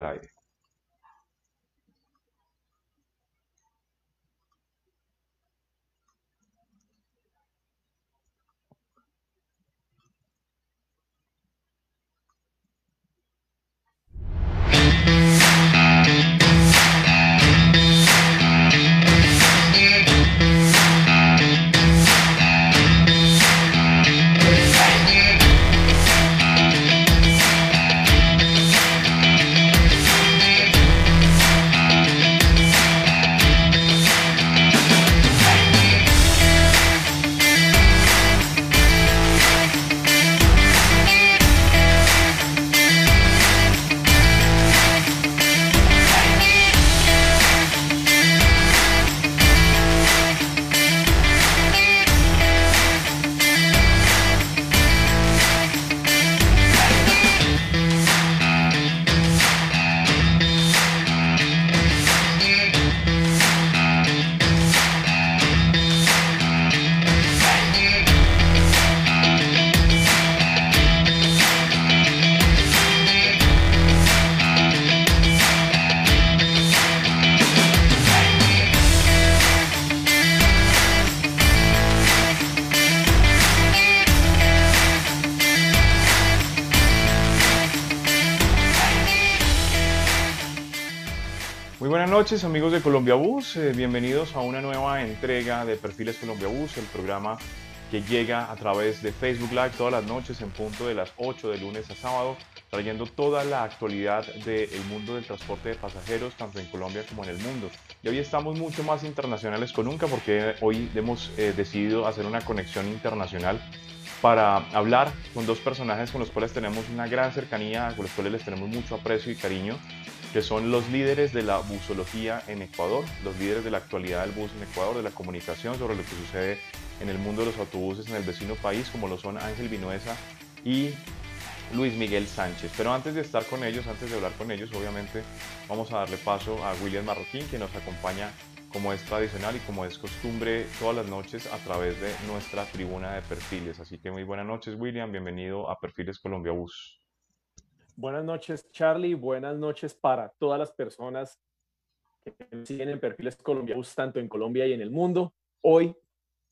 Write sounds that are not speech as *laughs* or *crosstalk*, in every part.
aire. Noches amigos de Colombia Bus, eh, bienvenidos a una nueva entrega de Perfiles Colombia Bus, el programa que llega a través de Facebook Live todas las noches en punto de las 8 de lunes a sábado, trayendo toda la actualidad del mundo del transporte de pasajeros, tanto en Colombia como en el mundo. Y hoy estamos mucho más internacionales que nunca porque hoy hemos eh, decidido hacer una conexión internacional para hablar con dos personajes con los cuales tenemos una gran cercanía, con los cuales les tenemos mucho aprecio y cariño que son los líderes de la busología en Ecuador, los líderes de la actualidad del bus en Ecuador, de la comunicación sobre lo que sucede en el mundo de los autobuses en el vecino país, como lo son Ángel Vinuesa y Luis Miguel Sánchez. Pero antes de estar con ellos, antes de hablar con ellos, obviamente vamos a darle paso a William Marroquín, que nos acompaña como es tradicional y como es costumbre todas las noches a través de nuestra tribuna de perfiles. Así que muy buenas noches, William. Bienvenido a Perfiles Colombia Bus. Buenas noches, Charlie. Buenas noches para todas las personas que siguen en Perfiles Colombianos, tanto en Colombia y en el mundo. Hoy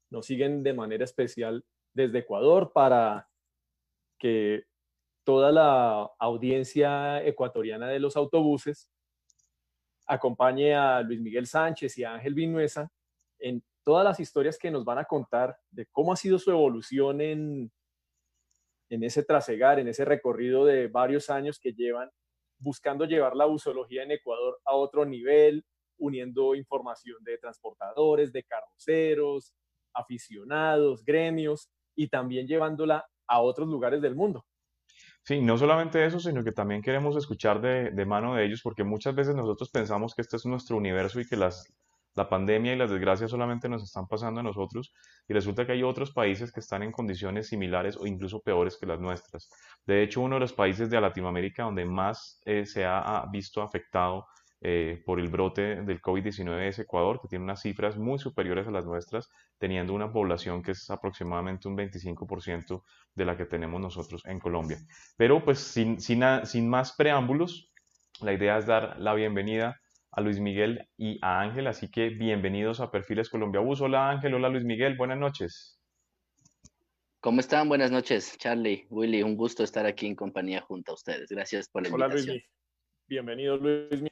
nos siguen de manera especial desde Ecuador para que toda la audiencia ecuatoriana de los autobuses acompañe a Luis Miguel Sánchez y a Ángel Vinuesa en todas las historias que nos van a contar de cómo ha sido su evolución en en ese trasegar, en ese recorrido de varios años que llevan buscando llevar la busología en Ecuador a otro nivel, uniendo información de transportadores, de carroceros, aficionados, gremios y también llevándola a otros lugares del mundo. Sí, no solamente eso, sino que también queremos escuchar de, de, mano de ellos, porque muchas veces nosotros pensamos que este es nuestro universo y que las, la pandemia y las desgracias solamente nos están pasando a nosotros y resulta que hay otros países que están en condiciones similares o incluso peores que las nuestras. De hecho, uno de los países de Latinoamérica donde más eh, se ha visto afectado eh, por el brote del COVID-19 es Ecuador, que tiene unas cifras muy superiores a las nuestras, teniendo una población que es aproximadamente un 25% de la que tenemos nosotros en Colombia. Pero pues sin, más preámbulos, la idea es dar la bienvenida a Luis Miguel y a Ángel, así que bienvenidos a Perfiles Colombia Bus. Hola Ángel, hola Luis Miguel, buenas noches. ¿Cómo están? Buenas noches, Charlie, Willy, un gusto estar aquí en compañía junto a ustedes. Gracias por la invitación. Hola Luis, bienvenido Luis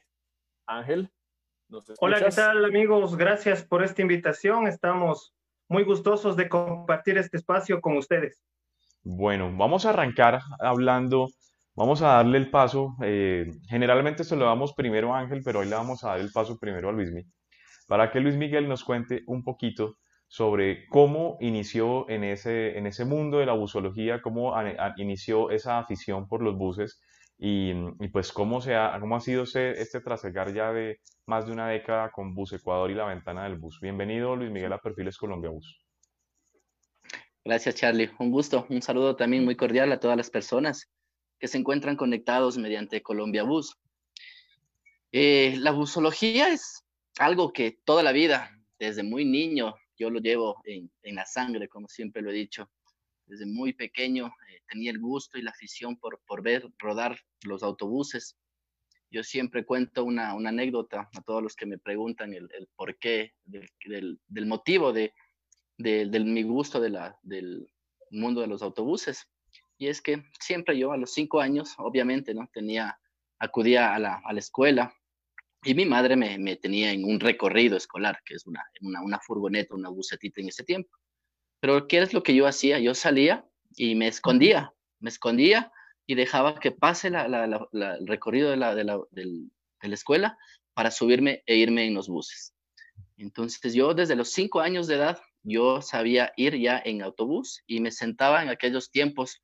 Ángel, Hola, ¿qué tal amigos? Gracias por esta invitación. Estamos muy gustosos de compartir este espacio con ustedes. Bueno, vamos a arrancar hablando Vamos a darle el paso, eh, generalmente se lo damos primero a Ángel, pero hoy le vamos a dar el paso primero a Luis Miguel, para que Luis Miguel nos cuente un poquito sobre cómo inició en ese, en ese mundo de la busología, cómo inició esa afición por los buses y, pues cómo, se ha, cómo ha sido este trasegar ya de más de una década con Bus Ecuador y la ventana del bus. Bienvenido Luis Miguel a Perfiles Colombia Bus. Gracias Charlie, un gusto, un saludo también muy cordial a todas las personas que se encuentran conectados mediante Colombia Bus. Eh, la busología es algo que toda la vida, desde muy niño, yo lo llevo en, la sangre, como siempre lo he dicho. Desde muy pequeño eh, tenía el gusto y la afición por, ver rodar los autobuses. yo siempre cuento una, anécdota a todos los que me preguntan el, el porqué, del, motivo de, mi gusto del mundo de los autobuses. Y es que siempre yo a los cinco años, obviamente, ¿no? Tenía, acudía a la, a la escuela y mi madre me, me, tenía en un recorrido escolar, que es una, una, una furgoneta, una bucetita en ese tiempo. Pero ¿qué es lo que yo hacía? Yo salía y me escondía, me escondía y dejaba que pase la, el recorrido de la, de, la, escuela para subirme e irme en los buses. Entonces yo desde los cinco años de edad, yo sabía ir ya en autobús y me sentaba en aquellos tiempos,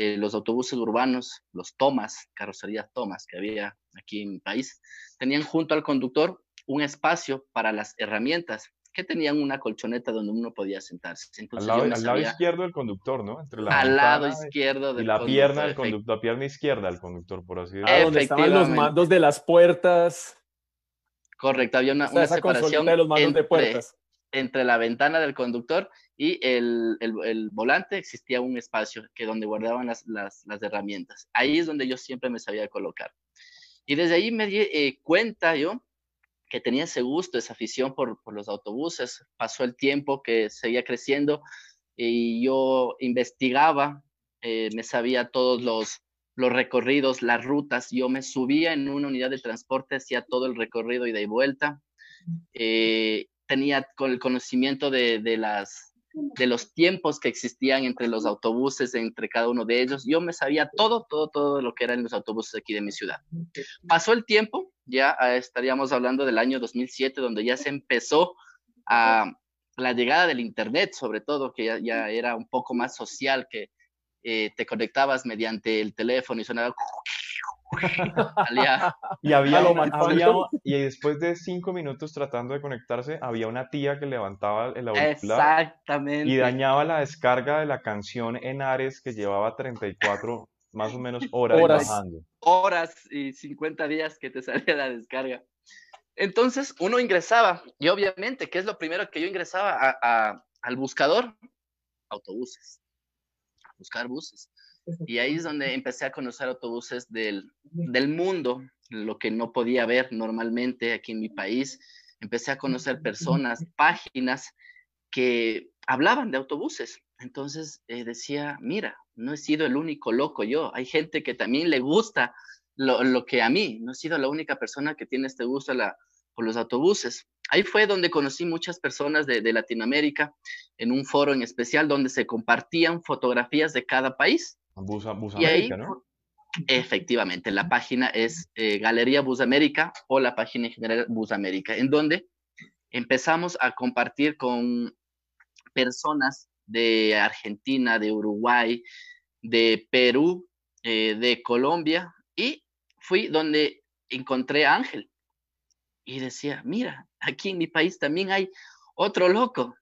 eh, los autobuses urbanos, los Tomas, carrocerías Tomas que había aquí en mi país, tenían junto al conductor un espacio para las herramientas que tenían una colchoneta donde uno podía sentarse. Entonces, al lado, izquierdo del conductor, ¿no? Entre la al lado izquierdo del y la pierna del conductor, la pierna izquierda del conductor, por así decirlo. Ah, donde estaban los mandos de las puertas. Correcto, había una, separación de los mandos entre, de puertas. Entre la ventana del conductor y el, el, volante existía un espacio que donde guardaban las, las, las, herramientas. Ahí es donde yo siempre me sabía colocar. Y desde ahí me di eh, cuenta yo que tenía ese gusto, esa afición por, los autobuses. Pasó el tiempo que seguía creciendo y yo investigaba, eh, me sabía todos los, los recorridos, las rutas. Yo me subía en una unidad de transporte, hacía todo el recorrido ida y vuelta. Eh, tenía con el conocimiento de, de, las, de los tiempos que existían entre los autobuses, entre cada uno de ellos. Yo me sabía todo, todo, todo lo que eran los autobuses aquí de mi ciudad. Pasó el tiempo, ya ah, estaríamos hablando del año 2007, donde ya se empezó a la llegada del Internet, sobre todo, que ya, era un poco más social, que eh, te conectabas mediante el teléfono y sonaba *laughs* y había, y después de cinco minutos tratando de conectarse, había una tía que levantaba el auricular Exactamente. y dañaba la descarga de la canción en Ares que llevaba 34 más o menos horas, horas bajando. Horas y 50 días que te salía la descarga. Entonces uno ingresaba y obviamente, ¿qué es lo primero que yo ingresaba al buscador? Autobuses. Buscar buses. Y ahí es donde empecé a conocer autobuses del, del mundo, lo que no podía ver normalmente aquí en mi país. Empecé a conocer personas, páginas que hablaban de autobuses. Entonces eh, decía, mira, no he sido el único loco yo. Hay gente que también le gusta lo, lo que a mí. No he sido la única persona que tiene este gusto la, por los autobuses. Ahí fue donde conocí muchas personas de, de Latinoamérica en un foro en especial donde se compartían fotografías de cada país Bus, América, ¿no? Efectivamente, la página es eh, Galería Bus América o la página en general Bus América, en donde empezamos a compartir con personas de Argentina, de Uruguay, de Perú, eh, de Colombia, y fui donde encontré a Ángel. Y decía, mira, aquí en mi país también hay otro loco.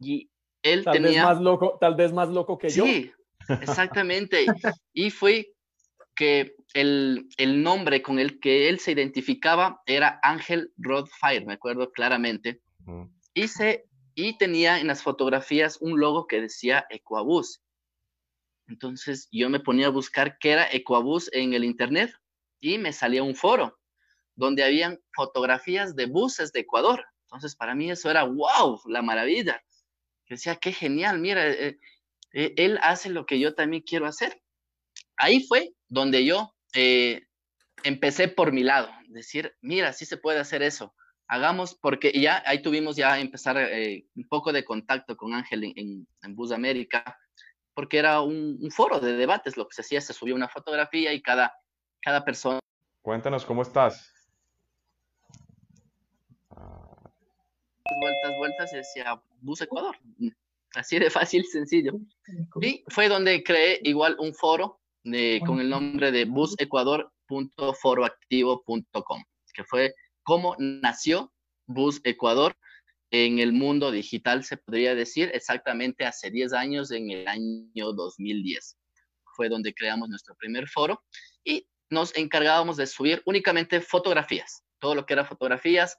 Y él tal tenía... Vez más loco, tal vez más loco que yo. Sí, Exactamente. y fue que el, el, nombre con el que él se identificaba era Ángel Rodfire, me acuerdo claramente. y, se, y tenía en las fotografías un logo que decía Ecuabus. Entonces yo me ponía a buscar qué era Ecuabus en el internet y me salía un foro donde habían fotografías de buses de Ecuador. Entonces para mí eso era wow, la maravilla. Decía, qué genial, mira, eh, eh, él hace lo que yo también quiero hacer. Ahí fue donde yo eh, empecé por mi lado, decir, mira, sí se puede hacer eso, hagamos, porque ya ahí tuvimos ya empezar un poco de contacto con Ángel en, en, Bus América, porque era un, foro de debates, lo que se hacía, se subía una fotografía y cada, cada persona. Cuéntanos cómo estás. Vueltas, vueltas decía, Bus Ecuador. Así de fácil, sencillo. Y fue donde creé igual un foro con el nombre de busecuador.foroactivo.com, que fue cómo nació Bus Ecuador en el mundo digital, se podría decir, exactamente hace 10 años, en el año 2010. Fue donde creamos nuestro primer foro y nos encargábamos de subir únicamente fotografías, todo lo que era fotografías,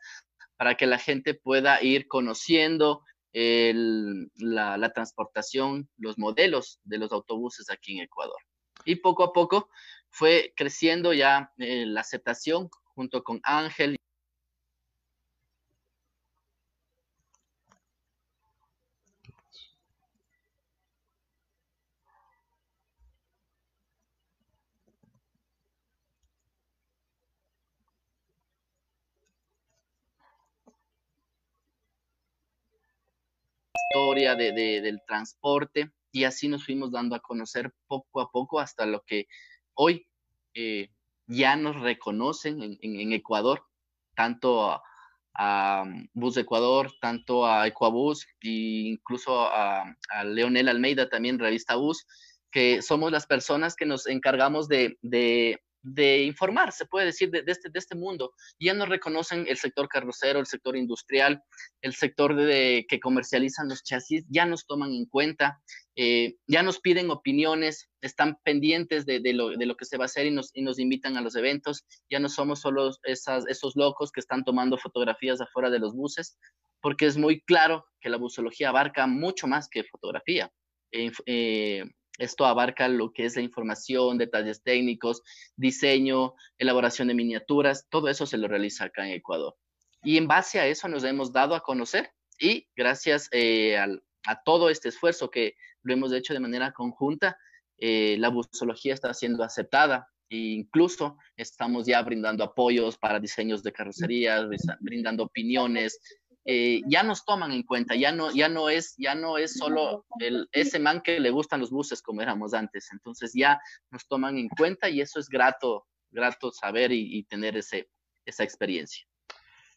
para que la gente pueda ir conociendo, la, transportación, los modelos de los autobuses aquí en Ecuador. Y poco a poco fue creciendo ya eh, la aceptación junto con Ángel historia de, del transporte y así nos fuimos dando a conocer poco a poco hasta lo que hoy eh, ya nos reconocen en, Ecuador, tanto a, Bus de Ecuador, tanto a Ecuabus e incluso a, a, Leonel Almeida también, Revista Bus, que somos las personas que nos encargamos de informar, se puede decir, de, este, de este mundo. Ya nos reconocen el sector carrocero, el sector industrial, el sector de, que comercializan los chasis, ya nos toman en cuenta, eh, ya nos piden opiniones, están pendientes de, de, lo, de, lo, que se va a hacer y nos, y nos invitan a los eventos. Ya no somos solo esas, esos locos que están tomando fotografías afuera de los buses, porque es muy claro que la busología abarca mucho más que fotografía. Eh, eh, esto abarca lo que es la información, detalles técnicos, diseño, elaboración de miniaturas, todo eso se lo realiza acá en Ecuador. Y en base a eso nos hemos dado a conocer y gracias eh, a todo este esfuerzo que lo hemos hecho de manera conjunta, eh, la busología está siendo aceptada e incluso estamos ya brindando apoyos para diseños de carrocerías, brindando opiniones, eh, ya nos toman en cuenta, ya no, ya no es, ya no es solo el, ese man que le gustan los buses como éramos antes, entonces ya nos toman en cuenta y eso es grato, grato saber y, tener ese, esa experiencia.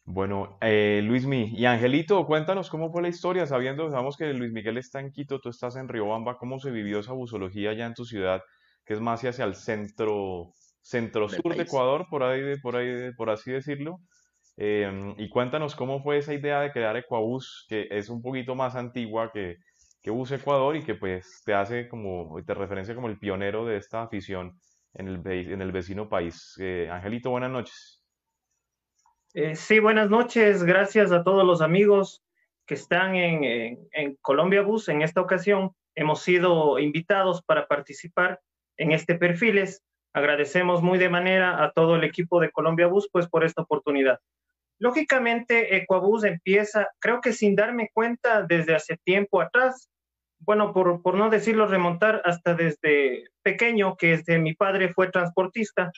Bueno, eh, Luismi y Angelito, cuéntanos cómo fue la historia, sabiendo, sabemos que Luis Miguel está en Quito, tú estás en Riobamba, ¿cómo se vivió esa busología allá en tu ciudad, que es más hacia el centro, centro sur de Ecuador, por ahí, por ahí, por así decirlo? Em, y cuéntanos cómo fue esa idea de crear Ecuabus, que es un poquito más antigua que, que Bus Ecuador y que pues te hace como, te referencia como el pionero de esta afición en el, en el vecino país. Eh, Angelito, buenas noches. Eh, sí, buenas noches. Gracias a todos los amigos que están en, en, Colombia Bus. En esta ocasión hemos sido invitados para participar en este Perfiles. Agradecemos muy de manera a todo el equipo de Colombia Bus pues por esta oportunidad. Lógicamente, Ecuabus empieza, creo que sin darme cuenta desde hace tiempo atrás, bueno, por, por no decirlo remontar hasta desde pequeño, que desde mi padre fue transportista,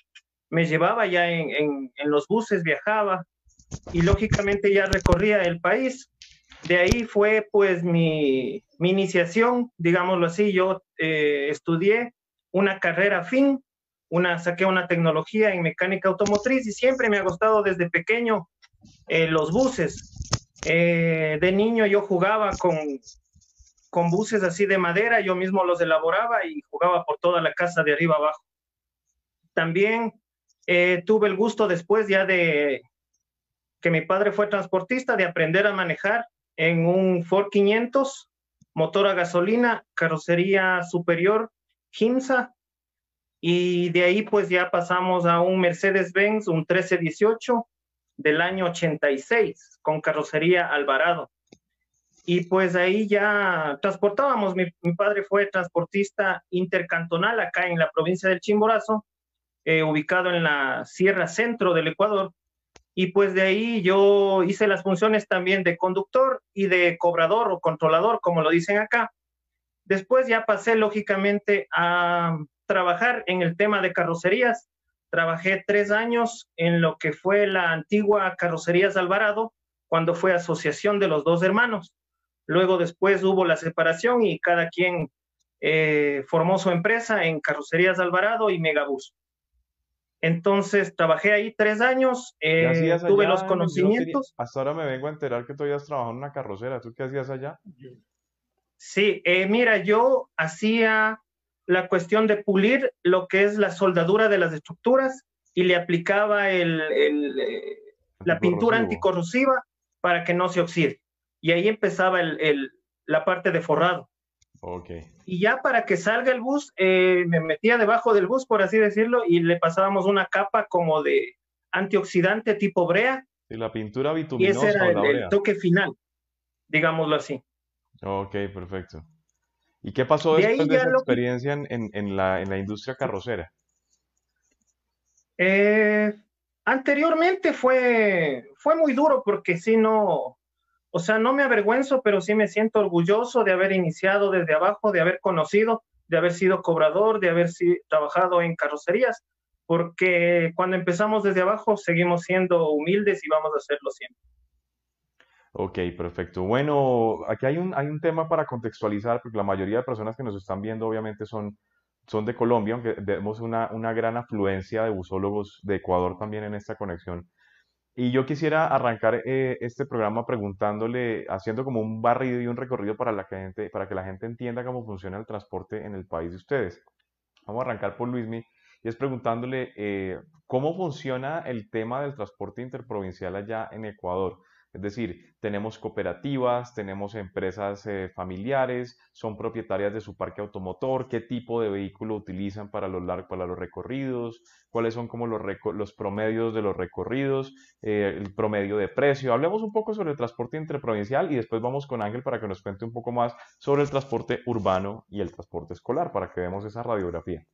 me llevaba ya en, en, en los buses, viajaba y lógicamente ya recorría el país. De ahí fue pues mi, mi iniciación, digámoslo así, yo eh, estudié una carrera fin, una, saqué una tecnología en mecánica automotriz y siempre me ha gustado desde pequeño eh, los buses. Eh, de niño yo jugaba con, con buses así de madera, yo mismo los elaboraba y jugaba por toda la casa de arriba abajo. También eh, tuve el gusto después ya de que mi padre fue transportista, de aprender a manejar en un Ford 500, motor a gasolina, carrocería superior, Kimsa, y de ahí pues ya pasamos a un Mercedes-Benz, un 1318, del año 86 con carrocería Alvarado. Y pues ahí ya transportábamos, mi, padre fue transportista intercantonal acá en la provincia del Chimborazo, eh, ubicado en la Sierra Centro del Ecuador. Y pues de ahí yo hice las funciones también de conductor y de cobrador o controlador, como lo dicen acá. Después ya pasé lógicamente a trabajar en el tema de carrocerías Trabajé tres años en lo que fue la antigua Carrocerías Alvarado, cuando fue asociación de los dos hermanos. Luego después hubo la separación y cada quien eh, formó su empresa en Carrocerías Alvarado y Megabus. Entonces trabajé ahí tres años, eh, tuve los conocimientos. hasta ahora me vengo a enterar que tú habías trabajado en una carrocera. ¿Tú qué hacías allá? Sí, eh, mira, yo hacía la cuestión de pulir lo que es la soldadura de las estructuras y le aplicaba el, eh, la pintura anticorrosiva para que no se oxide. Y ahí empezaba el, la parte de forrado. Okay. Y ya para que salga el bus, eh, me metía debajo del bus, por así decirlo, y le pasábamos una capa como de antioxidante tipo brea. Y la pintura bituminosa. Y ese era el toque final, digámoslo así. Ok, perfecto. ¿Y qué pasó después de, esa experiencia en, la, industria carrocera? Eh, anteriormente fue, fue muy duro porque si no, o sea, no me avergüenzo, pero sí me siento orgulloso de haber iniciado desde abajo, de haber conocido, de haber sido cobrador, de haber trabajado en carrocerías, porque cuando empezamos desde abajo seguimos siendo humildes y vamos a hacerlo siempre. Ok, perfecto. Bueno, aquí hay un, hay un tema para contextualizar, porque la mayoría de personas que nos están viendo obviamente son, son de Colombia, aunque vemos una, una gran afluencia de busólogos de Ecuador también en esta conexión. Y yo quisiera arrancar eh, este programa preguntándole, haciendo como un barrido y un recorrido para, la gente, para que la gente entienda cómo funciona el transporte en el país de ustedes. Vamos a arrancar por Luismi y es preguntándole eh, cómo funciona el tema del transporte interprovincial allá en Ecuador. Es decir, tenemos cooperativas, tenemos empresas eh, familiares, son propietarias de su parque automotor, qué tipo de vehículo utilizan para los, recorridos, cuáles son como los, los promedios de los recorridos, eh, el promedio de precio. Hablemos un poco sobre el transporte interprovincial y después vamos con Ángel para que nos cuente un poco más sobre el transporte urbano y el transporte escolar, para que veamos esa radiografía.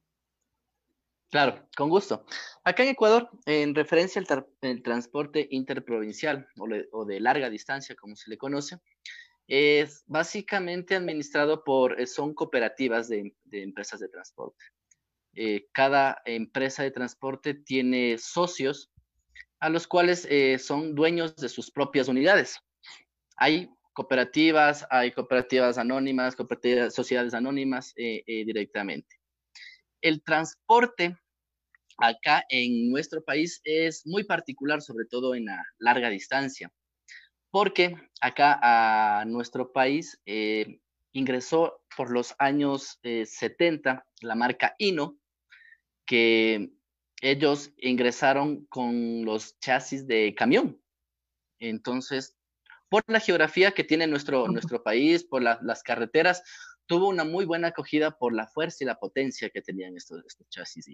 Claro, con gusto. Acá en Ecuador, en referencia al transporte interprovincial o, de larga distancia, como se le conoce, es básicamente administrado por, eh, son cooperativas de, empresas de transporte. Eh, cada empresa de transporte tiene socios a los cuales eh, son dueños de sus propias unidades. Hay cooperativas, hay cooperativas anónimas, cooperativas, sociedades anónimas directamente. El transporte acá en nuestro país es muy particular, sobre todo en la larga distancia, porque acá a nuestro país eh, ingresó por los años 70 eh, la marca Ino, que ellos ingresaron con los chasis de camión. Entonces, por la geografía que tiene nuestro, nuestro país, por las carreteras, tuvo una muy buena acogida por la fuerza y la potencia que tenían estos, estos chasis.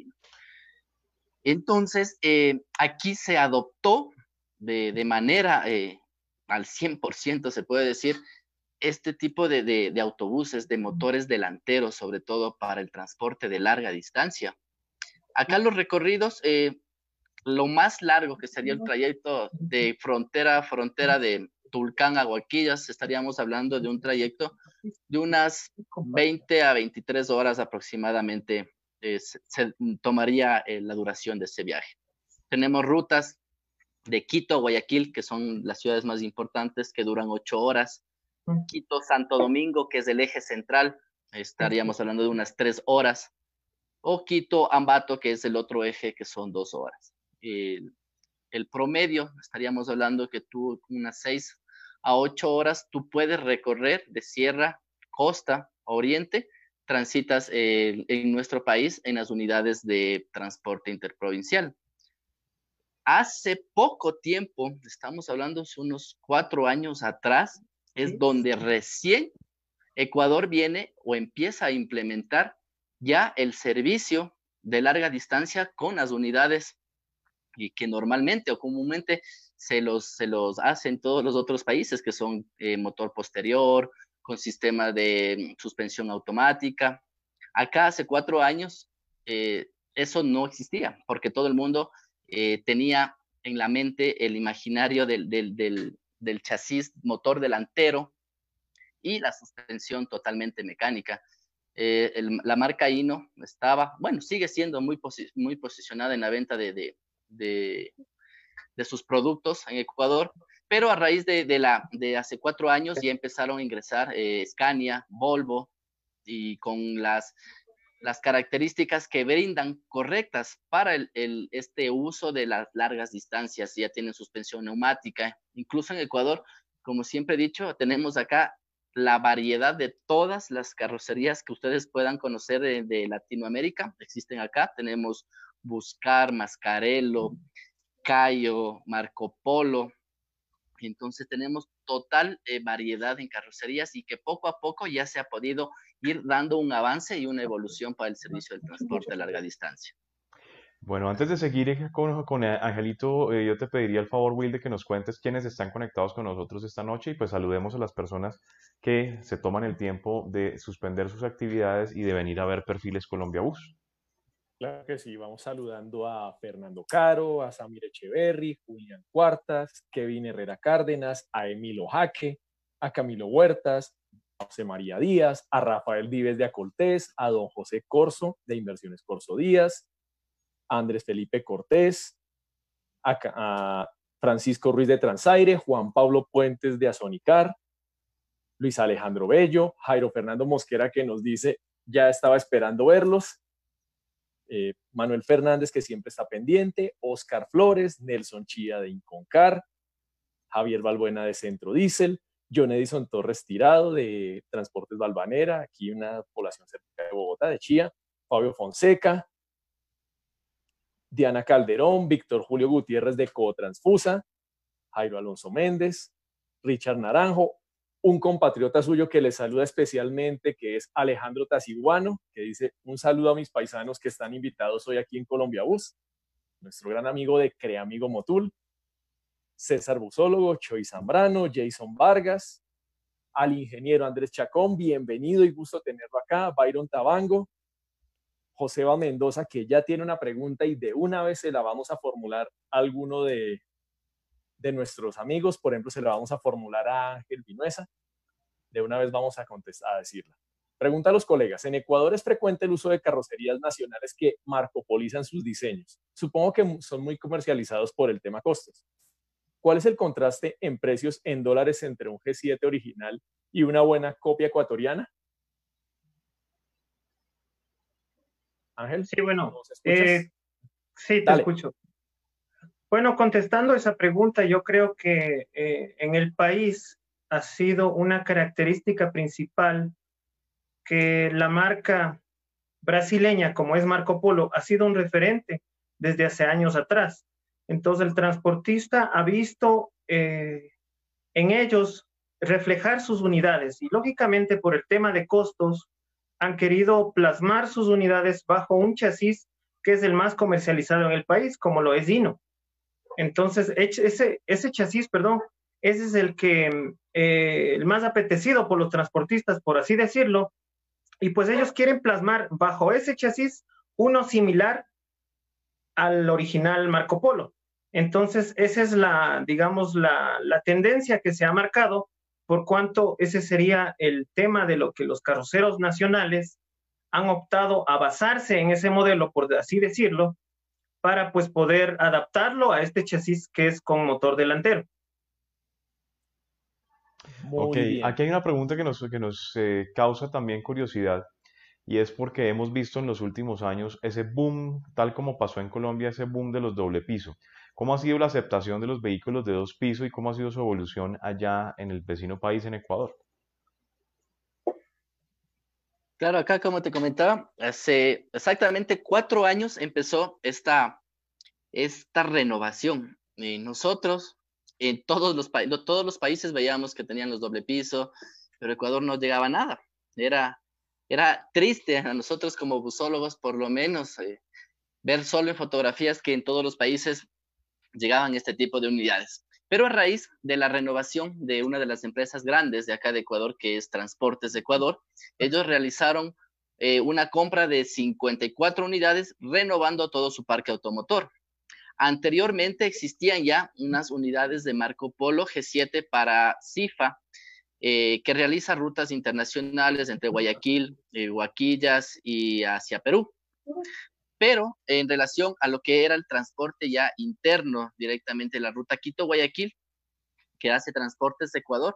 Entonces, eh, aquí se adoptó de, manera eh, al 100%, se puede decir, este tipo de, autobuses, de motores delanteros, sobre todo para el transporte de larga distancia. Acá los recorridos, eh, lo más largo que sería el trayecto de frontera a frontera de Tulcán a Guaquillas, estaríamos hablando de un trayecto de unas 20 a 23 horas aproximadamente eh, se, tomaría eh, la duración de ese viaje. Tenemos rutas de Quito a Guayaquil, que son las ciudades más importantes, que duran ocho horas. Quito, Santo Domingo, que es el eje central, estaríamos hablando de unas tres horas. O Quito, Ambato, que es el otro eje, que son dos horas. El, el promedio, estaríamos hablando que tú unas seis a ocho horas, tú puedes recorrer de sierra, costa, oriente, transitas eh, en nuestro país en las unidades de transporte interprovincial. Hace poco tiempo, estamos hablando de unos cuatro años atrás, es donde recién Ecuador viene o empieza a implementar ya el servicio de larga distancia con las unidades y que normalmente o comúnmente se los, se los hacen todos los otros países, que son eh, motor posterior, con sistema de suspensión automática. Acá hace cuatro años eh, eso no existía, porque todo el mundo eh, tenía en la mente el imaginario del, del, chasis motor delantero y la suspensión totalmente mecánica. La marca Ino estaba, bueno, sigue siendo muy, muy posicionada en la venta de, sus productos en Ecuador, pero a raíz de, la, de hace cuatro años ya empezaron a ingresar eh, Scania, Volvo, y con las, las características que brindan correctas para el, este uso de las largas distancias. Ya tienen suspensión neumática. Incluso en Ecuador, como siempre he dicho, tenemos acá la variedad de todas las carrocerías que ustedes puedan conocer de, de Latinoamérica. Existen acá. Tenemos Buscar, Mascarello, Cayo, Marco Polo, entonces tenemos total eh, variedad en carrocerías y que poco a poco ya se ha podido ir dando un avance y una evolución para el servicio del transporte a larga distancia. Bueno, antes de seguir con, con Angelito, eh, yo te pediría el favor, Will, de que nos cuentes quiénes están conectados con nosotros esta noche y pues saludemos a las personas que se toman el tiempo de suspender sus actividades y de venir a ver Perfiles Colombia Bus. Claro que sí, vamos saludando a Fernando Caro, a Samir Echeverry, Julián Cuartas, Kevin Herrera Cárdenas, a Emilio Jaque, a Camilo Huertas, a José María Díaz, a Rafael Vives de Acoltés, a don José Corso de Inversiones Corso Díaz, a Andrés Felipe Cortés, a, Francisco Ruiz de Transaire, Juan Pablo Puentes de Azonicar, Luis Alejandro Bello, Jairo Fernando Mosquera que nos dice ya estaba esperando verlos, eh, Manuel Fernández que siempre está pendiente, Oscar Flores, Nelson Chía de Inconcar, Javier Balbuena de Centro Diesel, John Edison Torres Tirado de Transportes Balvanera, aquí una población cerca de Bogotá, de Chía, Fabio Fonseca, Diana Calderón, Víctor Julio Gutiérrez de Cotransfusa, Jairo Alonso Méndez, Richard Naranjo, un compatriota suyo que le saluda especialmente, que es Alejandro Tasiguano, que dice un saludo a mis paisanos que están invitados hoy aquí en Colombia Bus, nuestro gran amigo de Creamigo Motul, César Busólogo, Choy Zambrano, Jason Vargas, al ingeniero Andrés Chacón, bienvenido y gusto tenerlo acá, Byron Tabango, Joseba Mendoza, que ya tiene una pregunta y de una vez se la vamos a formular a alguno de, de nuestros amigos, por ejemplo, se la vamos a formular a Ángel Vinuesa, de una vez vamos a contestar, a decirla. Pregunta a los colegas, en Ecuador es frecuente el uso de carrocerías nacionales que marcopolizan sus diseños. Supongo que son muy comercializados por el tema costos. ¿Cuál es el contraste en precios en dólares entre un G7 original y una buena copia ecuatoriana? Ángel. Sí, bueno. Eh, sí, te escucho. Bueno, contestando esa pregunta, yo creo que eh, en el país ha sido una característica principal que la marca brasileña, como es Marco Polo, ha sido un referente desde hace años atrás. Entonces el transportista ha visto eh, en ellos reflejar sus unidades y lógicamente por el tema de costos han querido plasmar sus unidades bajo un chasis que es el más comercializado en el país, como lo es Dino. Entonces, ese, chasis, perdón, ese es el que eh, el más apetecido por los transportistas, por así decirlo, y pues ellos quieren plasmar bajo ese chasis uno similar al original Marco Polo. Entonces, esa es la, digamos, la, tendencia que se ha marcado, por cuanto ese sería el tema de lo que los carroceros nacionales han optado a basarse en ese modelo, por así decirlo, para pues poder adaptarlo a este chasis que es con motor delantero. ok, aquí hay una pregunta que nos, que nos eh, causa también curiosidad y es porque hemos visto en los últimos años ese boom, tal como pasó en Colombia, ese boom de los doble piso. ¿Cómo ha sido la aceptación de los vehículos de dos pisos y cómo ha sido su evolución allá en el vecino país, en Ecuador? Claro, acá como te comentaba, hace exactamente cuatro años empezó esta, esta renovación. Y nosotros, en todos los, países veíamos que tenían los doble piso, pero Ecuador no llegaba nada. Era, era triste a nosotros como busólogos, por lo menos, eh, ver solo en fotografías que en todos los países llegaban este tipo de unidades. Pero a raíz de la renovación de una de las empresas grandes de acá de Ecuador, que es Transportes de Ecuador, ellos realizaron eh, una compra de 54 unidades, renovando todo su parque automotor. Anteriormente existían ya unas unidades de Marco Polo G7 para CIFA, eh, que realiza rutas internacionales entre Guayaquil, eh, Huaquillas y hacia Perú pero en relación a lo que era el transporte ya interno directamente la ruta Quito-Guayaquil, que hace transportes de Ecuador,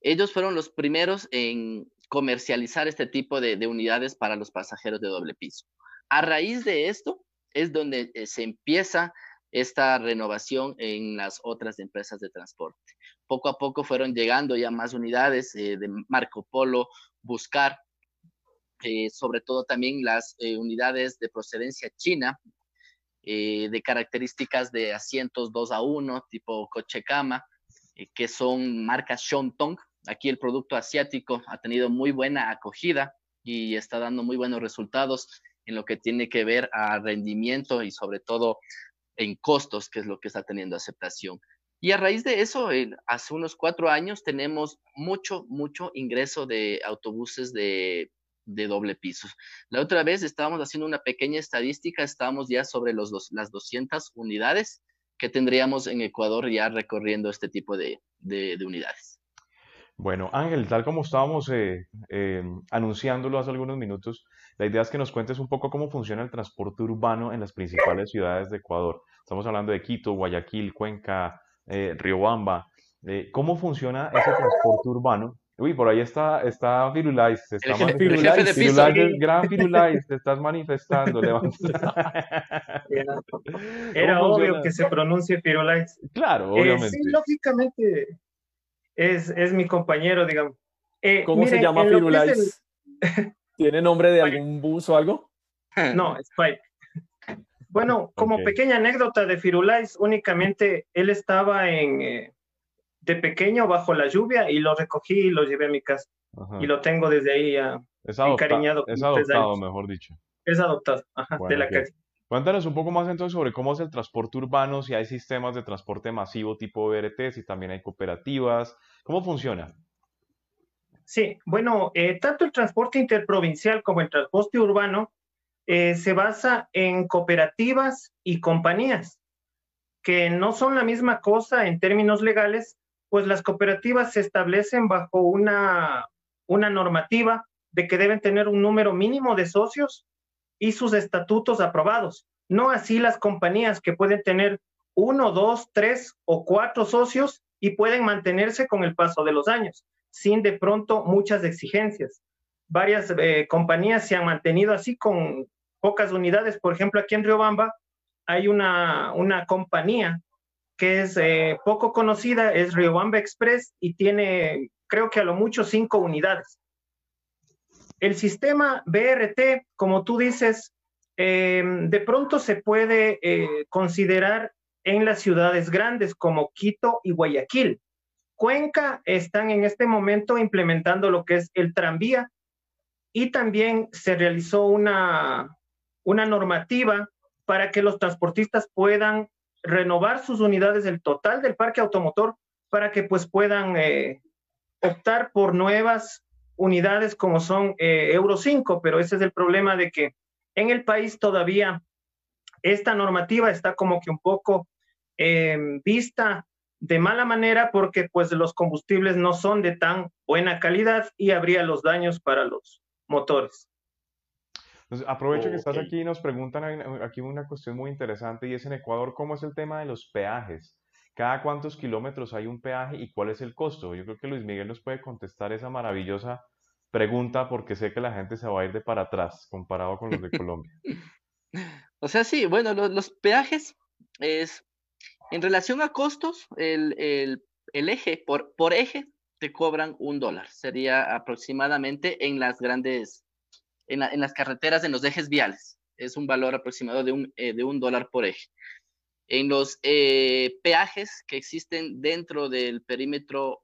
ellos fueron los primeros en comercializar este tipo de, unidades para los pasajeros de doble piso. A raíz de esto es donde eh, se empieza esta renovación en las otras empresas de transporte. Poco a poco fueron llegando ya más unidades eh, de Marco Polo, Buscar, eh, sobre todo también las eh, unidades de procedencia china, eh, de características de asientos 2 a 1, tipo coche cama, que son marcas Shontong. Aquí el producto asiático ha tenido muy buena acogida y está dando muy buenos resultados en lo que tiene que ver a rendimiento y sobre todo en costos, que es lo que está teniendo aceptación. Y a raíz de eso, hace unos cuatro años tenemos mucho, mucho ingreso de autobuses de de doble piso. La otra vez estábamos haciendo una pequeña estadística, estábamos ya sobre los las 200 unidades que tendríamos en Ecuador ya recorriendo este tipo de, de, unidades. Bueno, Ángel, tal como estábamos eh, eh, anunciándolo hace algunos minutos, la idea es que nos cuentes un poco cómo funciona el transporte urbano en las principales ciudades de Ecuador. Estamos hablando de Quito, Guayaquil, Cuenca, eh, Riobamba. Eh, ¿Cómo funciona ese transporte urbano Uy, por ahí está, está Firulais. Está el, jefe, de piso. gran Firulais, te estás manifestando. *laughs* Era, obvio que se pronuncie Firulais. Claro, eh, obviamente. sí, lógicamente es, es mi compañero, digamos. Eh, ¿Cómo se llama Firulais? ¿Tiene nombre de algún bus o algo? No, Spike. Bueno, como pequeña anécdota de Firulais, únicamente él estaba en, eh, de pequeño bajo la lluvia y lo recogí y lo llevé a mi casa. Y lo tengo desde ahí es encariñado. Es adoptado, mejor dicho. Es adoptado, ajá, de la calle. Cuéntanos un poco más entonces sobre cómo es el transporte urbano, si hay sistemas de transporte masivo tipo BRT, si también hay cooperativas, ¿cómo funciona? Sí, bueno, eh, tanto el transporte interprovincial como el transporte urbano eh, se basa en cooperativas y compañías, que no son la misma cosa en términos legales, pues las cooperativas se establecen bajo una, una normativa de que deben tener un número mínimo de socios y sus estatutos aprobados. No así las compañías que pueden tener uno, dos, tres o cuatro socios y pueden mantenerse con el paso de los años, sin de pronto muchas exigencias. Varias eh, compañías se han mantenido así con pocas unidades. Por ejemplo, aquí en Riobamba hay una, una compañía que es eh, poco conocida, es Riobamba Express y tiene, creo que a lo mucho, cinco unidades. El sistema BRT, como tú dices, em, de pronto se puede eh, considerar en las ciudades grandes como Quito y Guayaquil. Cuenca están en este momento implementando lo que es el tranvía y también se realizó una, una normativa para que los transportistas puedan renovar sus unidades del total del parque automotor para que pues puedan eh, optar por nuevas unidades como son eh, Euro 5, pero ese es el problema de que en el país todavía esta normativa está como que un poco em, vista de mala manera porque pues los combustibles no son de tan buena calidad y habría los daños para los motores aprovecho que estás aquí y nos preguntan aquí una cuestión muy interesante y es en Ecuador, ¿cómo es el tema de los peajes? ¿Cada cuántos kilómetros hay un peaje y cuál es el costo? Yo creo que Luis Miguel nos puede contestar esa maravillosa pregunta porque sé que la gente se va a ir de para atrás comparado con los de *laughs* Colombia. o sea, sí, bueno, los, peajes es, en relación a costos, el, el eje, por, por eje, te cobran un dólar. Sería aproximadamente en las grandes en, las carreteras, en los ejes viales. Es un valor aproximado de un, eh, de un dólar por eje. En los eh, peajes que existen dentro del perímetro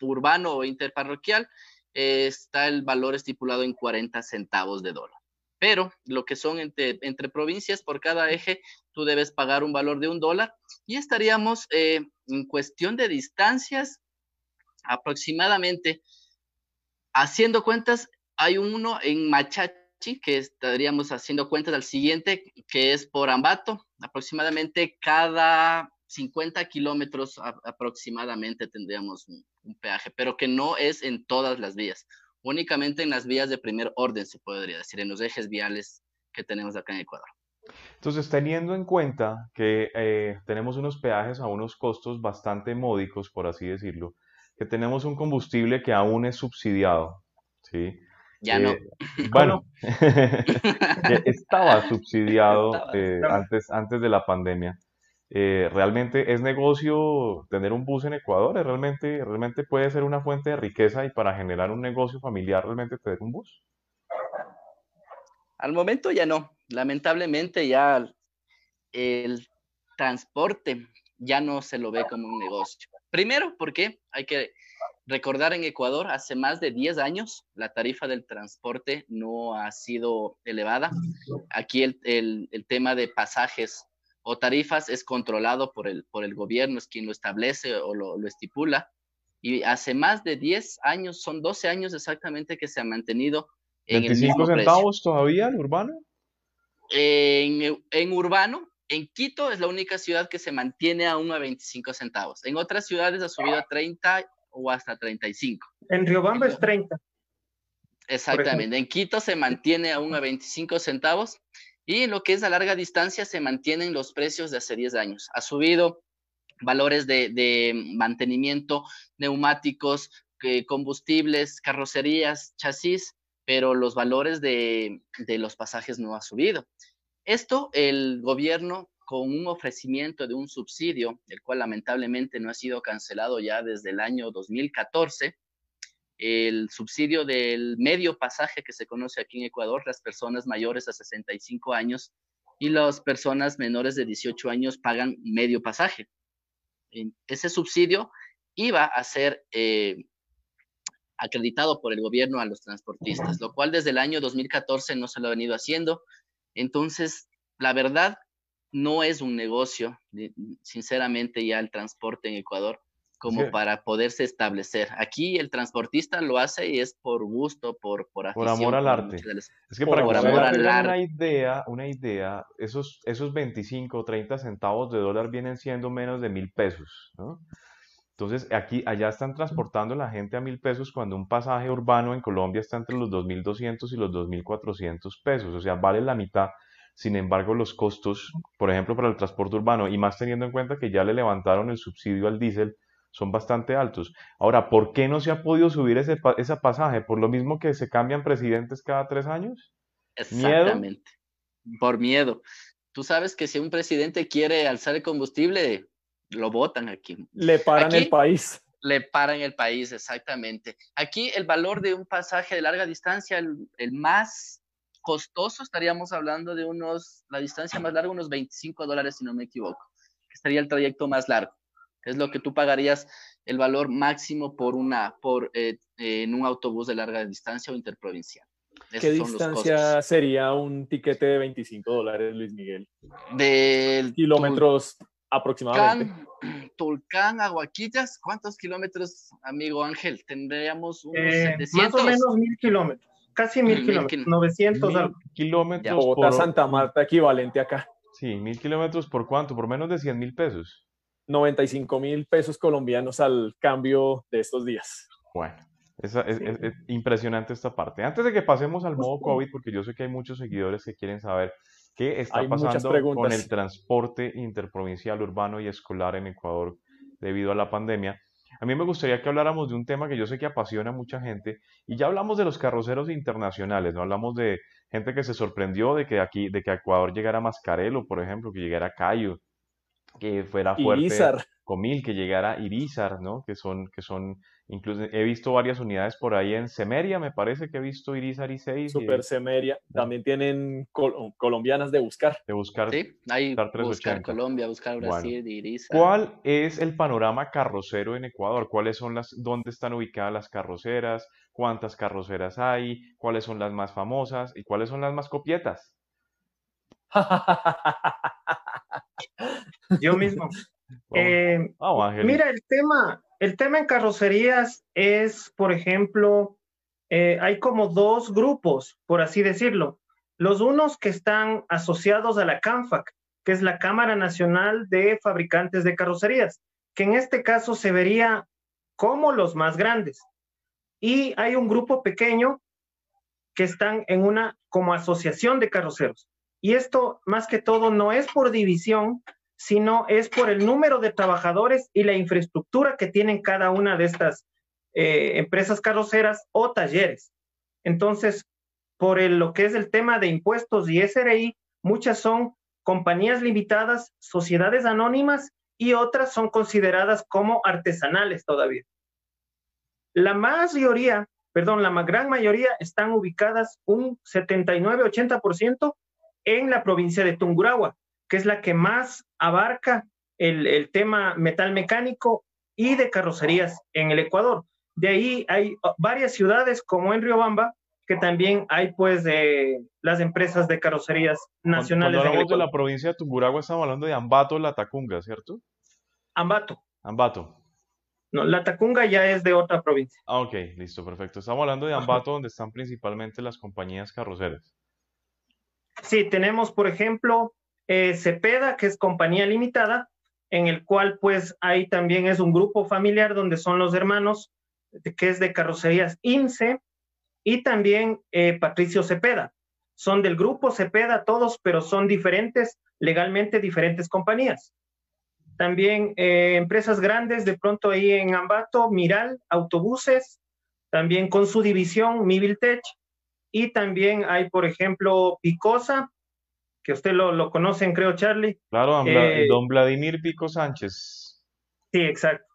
urbano o interparroquial, eh, está el valor estipulado en 40 centavos de dólar. Pero lo que son entre, entre, provincias, por cada eje, tú debes pagar un valor de un dólar y estaríamos en cuestión de distancias aproximadamente, haciendo cuentas, hay uno en Machachi, que estaríamos haciendo cuentas al siguiente, que es por Ambato, aproximadamente cada 50 kilómetros aproximadamente tendríamos un, peaje, pero que no es en todas las vías, únicamente en las vías de primer orden, se podría decir, en los ejes viales que tenemos acá en Ecuador. Entonces, teniendo en cuenta que eh, tenemos unos peajes a unos costos bastante módicos, por así decirlo, que tenemos un combustible que aún es subsidiado, ¿sí? Ya no. Eh, bueno, *laughs* *laughs* estaba subsidiado eh, antes, antes de la pandemia. Eh, ¿Realmente es negocio tener un bus en Ecuador? ¿Realmente, ¿Realmente puede ser una fuente de riqueza y para generar un negocio familiar realmente tener un bus? Al momento ya no. Lamentablemente ya el transporte ya no se lo ve como un negocio. Primero, porque hay que Recordar en Ecuador, hace más de 10 años, la tarifa del transporte no ha sido elevada. Aquí el, tema de pasajes o tarifas es controlado por el, por el gobierno, es quien lo establece o lo, lo estipula. Y hace más de 10 años, son 12 años exactamente que se ha mantenido ¿25 centavos todavía el urbano? En, en, urbano, en Quito es la única ciudad que se mantiene aún a 25 centavos. En otras ciudades ha subido a 30 o hasta 35. En Riobamba es 30. Exactamente. En Quito se mantiene aún a 25 centavos y en lo que es a larga distancia se mantienen los precios de hace 10 años. Ha subido valores de, mantenimiento, neumáticos, combustibles, carrocerías, chasis, pero los valores de, de los pasajes no ha subido. Esto el gobierno con un ofrecimiento de un subsidio, el cual lamentablemente no ha sido cancelado ya desde el año 2014, el subsidio del medio pasaje que se conoce aquí en Ecuador, las personas mayores a 65 años y las personas menores de 18 años pagan medio pasaje. Ese subsidio iba a ser eh, acreditado por el gobierno a los transportistas, lo cual desde el año 2014 no se lo ha venido haciendo. Entonces, la verdad, no es un negocio, sinceramente, ya el transporte en Ecuador como para poderse establecer. Aquí el transportista lo hace y es por gusto, por por, por amor al arte. Es que para por amor al arte. una idea, una idea, esos esos 25 o 30 centavos de dólar vienen siendo menos de mil pesos, ¿no? Entonces, aquí, allá están transportando la gente a mil pesos cuando un pasaje urbano en Colombia está entre los 2.200 y los 2.400 pesos, o sea, vale la mitad. Sin embargo, los costos, por ejemplo, para el transporte urbano, y más teniendo en cuenta que ya le levantaron el subsidio al diésel, son bastante altos. Ahora, ¿por qué no se ha podido subir ese, pasaje? ¿Por lo mismo que se cambian presidentes cada tres años? Exactamente. Por miedo. Tú sabes que si un presidente quiere alzar el combustible, lo votan aquí. Le paran el país. Le paran el país, exactamente. Aquí el valor de un pasaje de larga distancia, el, el más costoso, estaríamos hablando de unos, la distancia más larga, unos 25 dólares, si no me equivoco. Estaría el trayecto más largo es lo que tú pagarías el valor máximo por una, por, eh, en un autobús de larga distancia o interprovincial. ¿Qué distancia sería un tiquete de 25 dólares, Luis Miguel? De kilómetros aproximadamente. Tulcán, *clears throat* Aguaquillas, ¿cuántos kilómetros, amigo Ángel? Tendríamos unos eh, Más o menos mil kilómetros, casi mil kilómetros, 900 kilómetros. Bogotá, Santa Marta, equivalente acá. Sí, mil kilómetros por cuánto, por menos de 100 mil pesos. 95 mil pesos colombianos al cambio de estos días. Bueno, es, impresionante esta parte. Antes de que pasemos al modo COVID, porque yo sé que hay muchos seguidores que quieren saber qué está pasando con el transporte interprovincial, urbano y escolar en Ecuador debido a la pandemia. A mí me gustaría que habláramos de un tema que yo sé que apasiona a mucha gente y ya hablamos de los carroceros internacionales, no hablamos de gente que se sorprendió de que aquí, de que a Ecuador llegara Mascarelo, por ejemplo, que llegara Cayo, que fuera fuerte. Irizar. Comil, que llegara Irizar, ¿no? Que son, que son, incluso he visto varias unidades por ahí en Semeria, me parece que he visto Irizar y 6. Super Semeria. También tienen colombianas de buscar. De buscar. Sí, hay buscar Colombia, buscar Brasil, Irizar. ¿Cuál es el panorama carrocero en Ecuador? ¿Cuáles son las, dónde están ubicadas las carroceras? ¿Cuántas carroceras hay? ¿Cuáles son las más famosas? ¿Y cuáles son las más copietas? Yo mismo. *laughs* Eh, mira, el tema, el tema en carrocerías es, por ejemplo, eh, hay como dos grupos, por así decirlo. Los unos que están asociados a la CANFAC, que es la Cámara Nacional de Fabricantes de Carrocerías, que en este caso se vería como los más grandes. Y hay un grupo pequeño que están en una como asociación de carroceros. Y esto, más que todo, no es por división, sino es por el número de trabajadores y la infraestructura que tienen cada una de estas eh, empresas carroceras o talleres. Entonces, por lo que es el tema de impuestos y SRI, muchas son compañías limitadas, sociedades anónimas y otras son consideradas como artesanales todavía. La mayoría, perdón, la gran mayoría están ubicadas un 79-80% en la provincia de Tungurahua, que es la que más abarca el, tema metal mecánico y de carrocerías en el Ecuador. De ahí hay varias ciudades como en Riobamba, que también hay pues de las empresas de carrocerías nacionales. Cuando hablamos de la provincia de Tungurahua, estamos hablando de Ambato, La Tacunga, ¿cierto? Ambato. Ambato. No, la Tacunga ya es de otra provincia. Ah, ok, listo, perfecto. Estamos hablando de Ambato, donde están principalmente las compañías carroceras. Sí, tenemos, por ejemplo, eh, Cepeda, que es compañía limitada, en el cual pues ahí también es un grupo familiar donde son los hermanos, que es de carrocerías INSE, y también eh, Patricio Cepeda. Son del grupo Cepeda todos, pero son diferentes, legalmente diferentes compañías. También eh, empresas grandes, de pronto ahí en Ambato, Miral, Autobuses, también con su división Miviltech, y también hay, por ejemplo, Picosa, que usted lo, lo conocen, creo, Charlie. Claro, don, eh, Vladimir Pico Sánchez. Sí, exacto.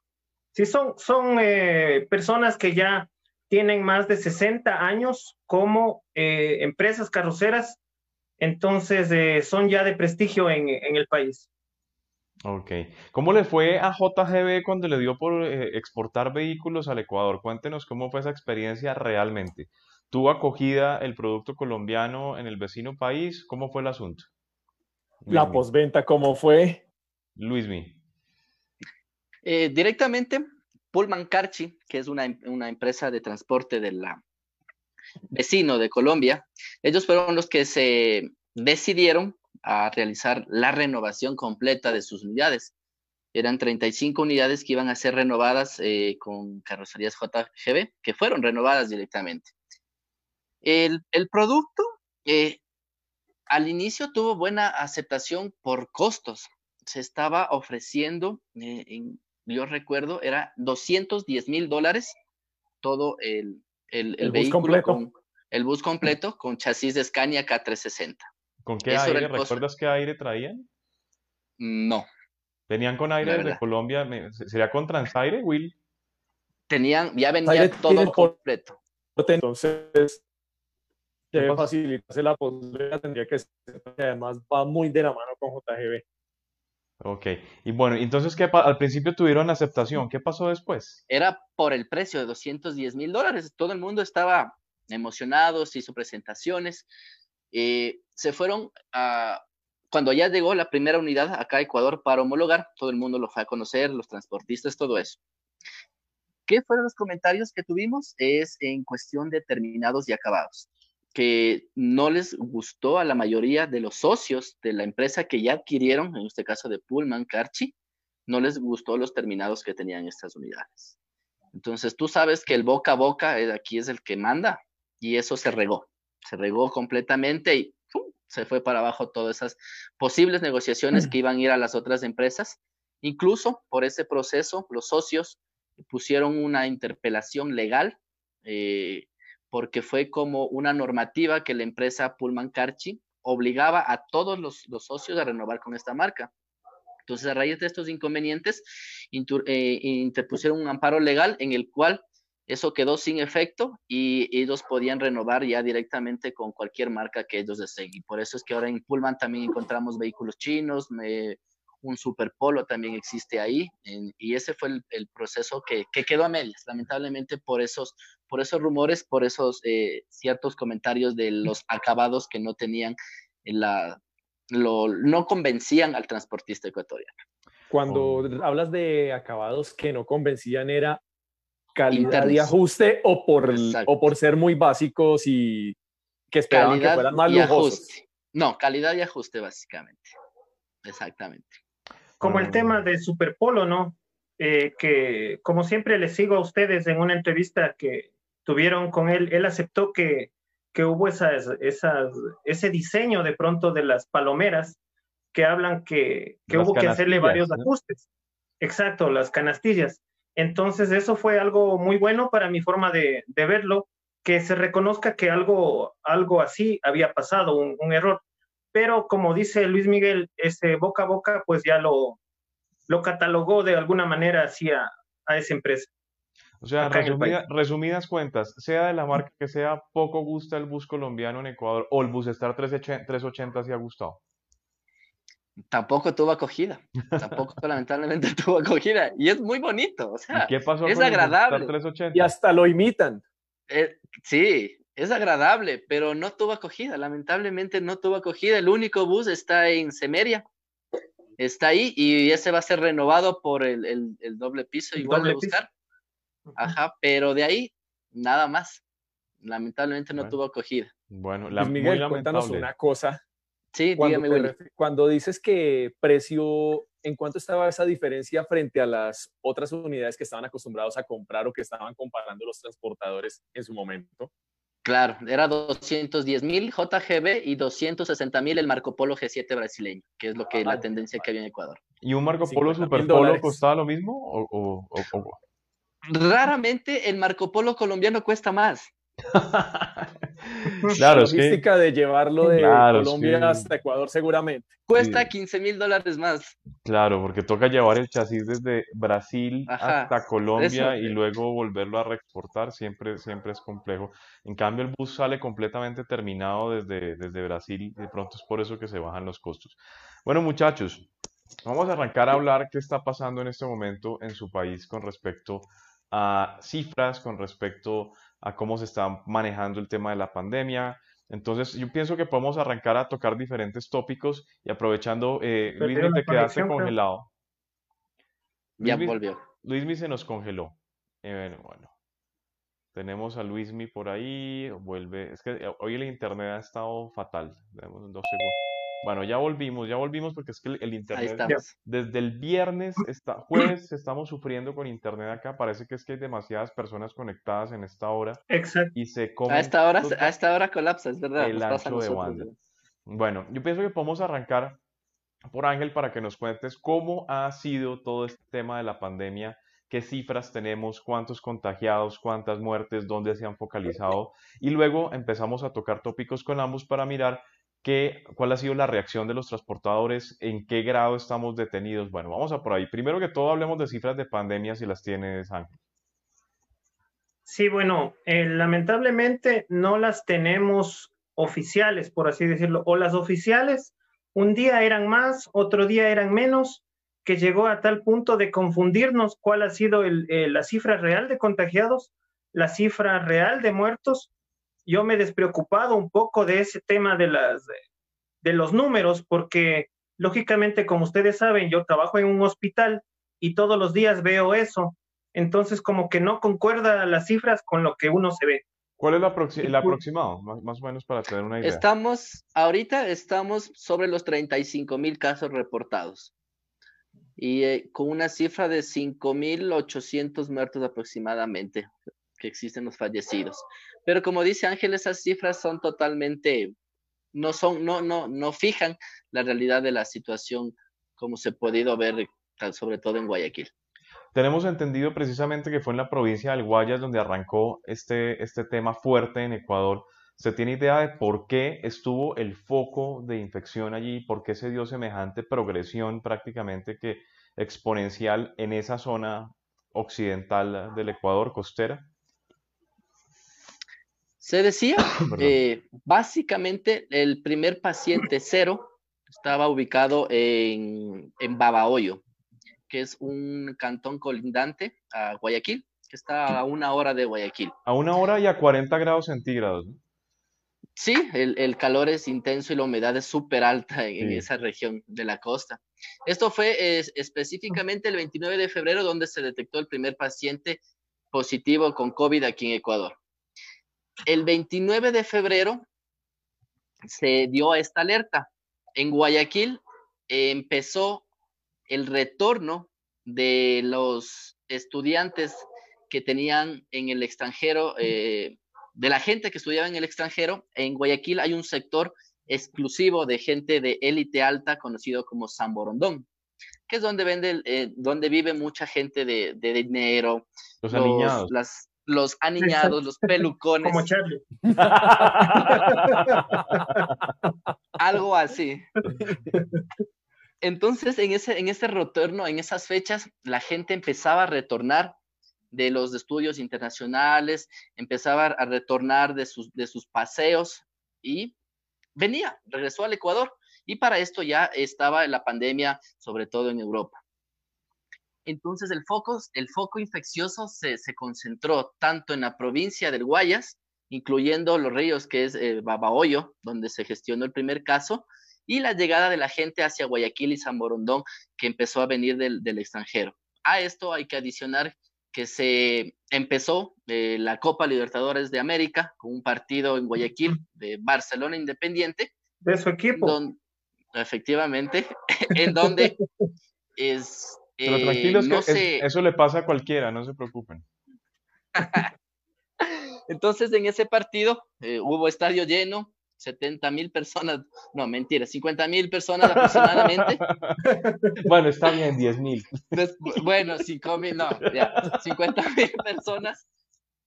Sí, son, son eh, personas que ya tienen más de 60 años como eh, empresas carroceras, entonces son ya de prestigio en, en, el país. Ok. ¿Cómo le fue a JGB cuando le dio por exportar vehículos al Ecuador? Cuéntenos cómo fue esa experiencia realmente. ¿Tuvo acogida el producto colombiano en el vecino país? ¿Cómo fue el asunto? La posventa, ¿cómo fue? Luismi. Eh, directamente, Pullman Carchi, que es una, una empresa de transporte del vecino de Colombia, ellos fueron los que se decidieron a realizar la renovación completa de sus unidades. Eran 35 unidades que iban a ser renovadas eh, con carrocerías JGB, que fueron renovadas directamente. El, producto eh, al inicio tuvo buena aceptación por costos. Se estaba ofreciendo, eh, yo recuerdo, era 210 mil dólares todo el, el, vehículo, con, el bus completo con chasis de Scania K360. ¿Con qué aire? ¿Recuerdas qué aire traían? No. ¿Tenían con aire desde Colombia? ¿Sería con Transaire, Will? Tenían, ya venía todo completo. Entonces, debe facilitarse la posibilidad, tendría que ser, además va muy de la mano con JGB. Ok, y bueno, entonces ¿qué al principio tuvieron aceptación, ¿qué pasó después? Era por el precio de 210 mil dólares, todo el mundo estaba emocionado, se hizo presentaciones, eh, se fueron a, cuando ya llegó la primera unidad acá a Ecuador para homologar, todo el mundo lo fue a conocer, los transportistas, todo eso. ¿Qué fueron los comentarios que tuvimos? Es en cuestión de terminados y acabados que no les gustó a la mayoría de los socios de la empresa que ya adquirieron, en este caso de Pullman, Carchi, no les gustó los terminados que tenían estas unidades. Entonces tú sabes que el boca a boca aquí es el que manda y eso se regó, se regó completamente y se fue para abajo todas esas posibles negociaciones que iban a ir a las otras empresas. Incluso por ese proceso, los socios pusieron una interpelación legal eh, porque fue como una normativa que la empresa Pullman Carchi obligaba a todos los, socios a renovar con esta marca. Entonces, a raíz de estos inconvenientes, eh, interpusieron un amparo legal en el cual eso quedó sin efecto y ellos podían renovar ya directamente con cualquier marca que ellos deseen. Y por eso es que ahora en Pullman también encontramos vehículos chinos, un superpolo también existe ahí, y ese fue el, proceso que, quedó a medias, lamentablemente por esos, por esos rumores, por esos eh, ciertos comentarios de los acabados que no tenían la, lo, no convencían al transportista ecuatoriano. Cuando oh. hablas de acabados que no convencían, ¿era calidad y ajuste o por, o por ser muy básicos y que esperaban que fueran más lujosos? No, calidad y ajuste básicamente. Exactamente como el tema de Superpolo, ¿no? Eh, que como siempre les sigo a ustedes en una entrevista que tuvieron con él, él aceptó que, que hubo esas, esas, ese diseño de pronto de las palomeras que hablan que, que hubo que hacerle varios ajustes. Exacto, las canastillas. Entonces eso fue algo muy bueno para mi forma de, de verlo, que se reconozca que algo, algo así había pasado, un, un error pero como dice Luis Miguel, ese boca a boca, pues ya lo, lo catalogó de alguna manera hacia a esa empresa. O sea, resumidas cuentas, sea de la marca que sea, poco gusta el bus colombiano en Ecuador o el bus Star 380 sí ha gustado. Tampoco tuvo acogida, tampoco *laughs* lamentablemente *laughs* tuvo acogida y es muy bonito, o sea, ¿Qué pasó es agradable. Y hasta lo imitan. Eh, sí, es agradable, pero no tuvo acogida, lamentablemente no tuvo acogida. El único bus está en Semeria está ahí y ese va a ser renovado por el, el, doble piso, igual de buscar. Ajá, pero de ahí nada más. Lamentablemente no tuvo acogida. Bueno, la, Miguel, cuéntanos una cosa. Sí, cuando, dígame, cuando dices que precio, ¿en cuánto estaba esa diferencia frente a las otras unidades que estaban acostumbrados a comprar o que estaban comparando los transportadores en su momento? Claro, era 210 mil JGB y 260 mil el Marco Polo G7 brasileño, que es lo que la tendencia que había en Ecuador. ¿Y un Marco Polo Super Polo costaba lo mismo? O, Raramente el Marco Polo colombiano cuesta más. *laughs* claro, la logística de llevarlo de Colombia hasta Ecuador seguramente. Cuesta 15 mil dólares más. Claro, porque toca llevar el chasis desde Brasil hasta Colombia y luego volverlo a reexportar, siempre, siempre es complejo. En cambio, el bus sale completamente terminado desde, desde Brasil y de pronto es por eso que se bajan los costos. Bueno, muchachos, vamos a arrancar a hablar qué está pasando en este momento en su país con respecto a cifras, con respecto a cómo se está manejando el tema de la pandemia. Entonces, yo pienso que podemos arrancar a tocar diferentes tópicos y aprovechando, eh, Luis, te quedaste congelado. Ya volvió. Luismi se nos congeló. Eh, bueno, tenemos a Luismi por ahí, vuelve. Es que eh, hoy el internet ha estado fatal. Demos dos segundos. Bueno, ya volvimos, ya volvimos porque es que el, internet desde el viernes, está, *clears throat* jueves, estamos sufriendo con internet acá. Parece que es que hay demasiadas personas conectadas en esta hora. Exacto. Y se a esta hora, a esta hora colapsa, es verdad. El ancho de banda. Bueno, yo pienso que podemos arrancar por Ángel para que nos cuentes cómo ha sido todo este tema de la pandemia, qué cifras tenemos, cuántos contagiados, cuántas muertes, dónde se han focalizado y luego empezamos a tocar tópicos con ambos para mirar ¿Qué, ¿Cuál ha sido la reacción de los transportadores? ¿En qué grado estamos detenidos? Bueno, vamos a por ahí. Primero que todo, hablemos de cifras de pandemia, si las tienes, Ángel. Sí, bueno, eh, lamentablemente no las tenemos oficiales, por así decirlo, o las oficiales, un día eran más, otro día eran menos, que llegó a tal punto de confundirnos cuál ha sido eh, la cifra real de contagiados, la cifra real de muertos yo me he despreocupado un poco de ese tema de, las, de los números, porque lógicamente, como ustedes saben, yo trabajo en un hospital y todos los días veo eso. Entonces, como que no concuerda las cifras con lo que uno se ve. ¿Cuál es la el aproximado, más, o menos para tener una idea? Estamos, ahorita estamos sobre los 35 mil casos reportados y eh, con una cifra de 5.800 muertos aproximadamente que existen los fallecidos. Pero como dice Ángel, esas cifras son totalmente, no son, no, no, no fijan la realidad de la situación como se ha podido ver, sobre todo en Guayaquil. Tenemos entendido precisamente que fue en la provincia del Guayas donde arrancó este, este tema fuerte en Ecuador. ¿Se tiene idea de por qué estuvo el foco de infección allí? ¿Por qué se dio semejante progresión prácticamente que exponencial en esa zona occidental del Ecuador costera? Se decía, *coughs* eh, básicamente, el primer paciente cero estaba ubicado en, en Babahoyo, que es un cantón colindante a Guayaquil, que está a una hora de Guayaquil. A una hora y a 40 grados centígrados. Sí, el, calor es intenso y la humedad es súper alta en, esa región de la costa. Esto fue específicamente el 29 de febrero donde se detectó el primer paciente positivo con COVID aquí en Ecuador el 29 de febrero se dio esta alerta. En Guayaquil empezó el retorno de los estudiantes que tenían en el extranjero, eh, de la gente que estudiaba en el extranjero. En Guayaquil hay un sector exclusivo de gente de élite alta conocido como San Borondón, que es donde, vende, eh, donde vive mucha gente de, dinero, los, los las, los aniñados, los pelucones. Como Charlie. *laughs* Algo así. Entonces, en ese, en ese retorno, en esas fechas, la gente empezaba a retornar de los estudios internacionales, empezaba a retornar de sus, de sus paseos y venía, regresó al Ecuador. Y para esto ya estaba la pandemia, sobre todo en Europa. Entonces el foco, el foco infeccioso se, concentró tanto en la provincia del Guayas, incluyendo los ríos que es eh, Babahoyo, donde se gestionó el primer caso, y la llegada de la gente hacia Guayaquil y San Borondón que empezó a venir del, extranjero. A esto hay que adicionar que se empezó eh, la Copa Libertadores de América con un partido en Guayaquil de Barcelona Independiente. De su equipo. efectivamente, *laughs* en donde *laughs* es... Pero eh, tranquilos, que eso le pasa a cualquiera, no se preocupen. *laughs* Entonces, en ese partido eh, hubo estadio lleno, 70 mil personas, no, mentira, 50 mil personas aproximadamente. *laughs* bueno, está bien, 10 mil. Bueno, 5 mil, no, ya, 50 mil personas.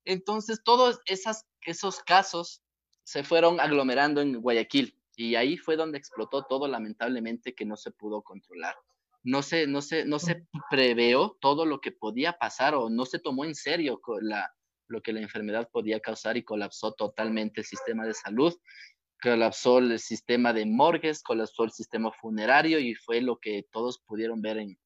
Entonces, todos esas, esos casos se fueron aglomerando en Guayaquil y ahí fue donde explotó todo, lamentablemente, que no se pudo controlar. No se, no se, no se preveó todo lo que podía pasar o no se tomó en serio la, lo que la enfermedad podía causar y colapsó totalmente el sistema de salud, colapsó el sistema de morgues, colapsó el sistema funerario y fue lo que todos pudieron ver en,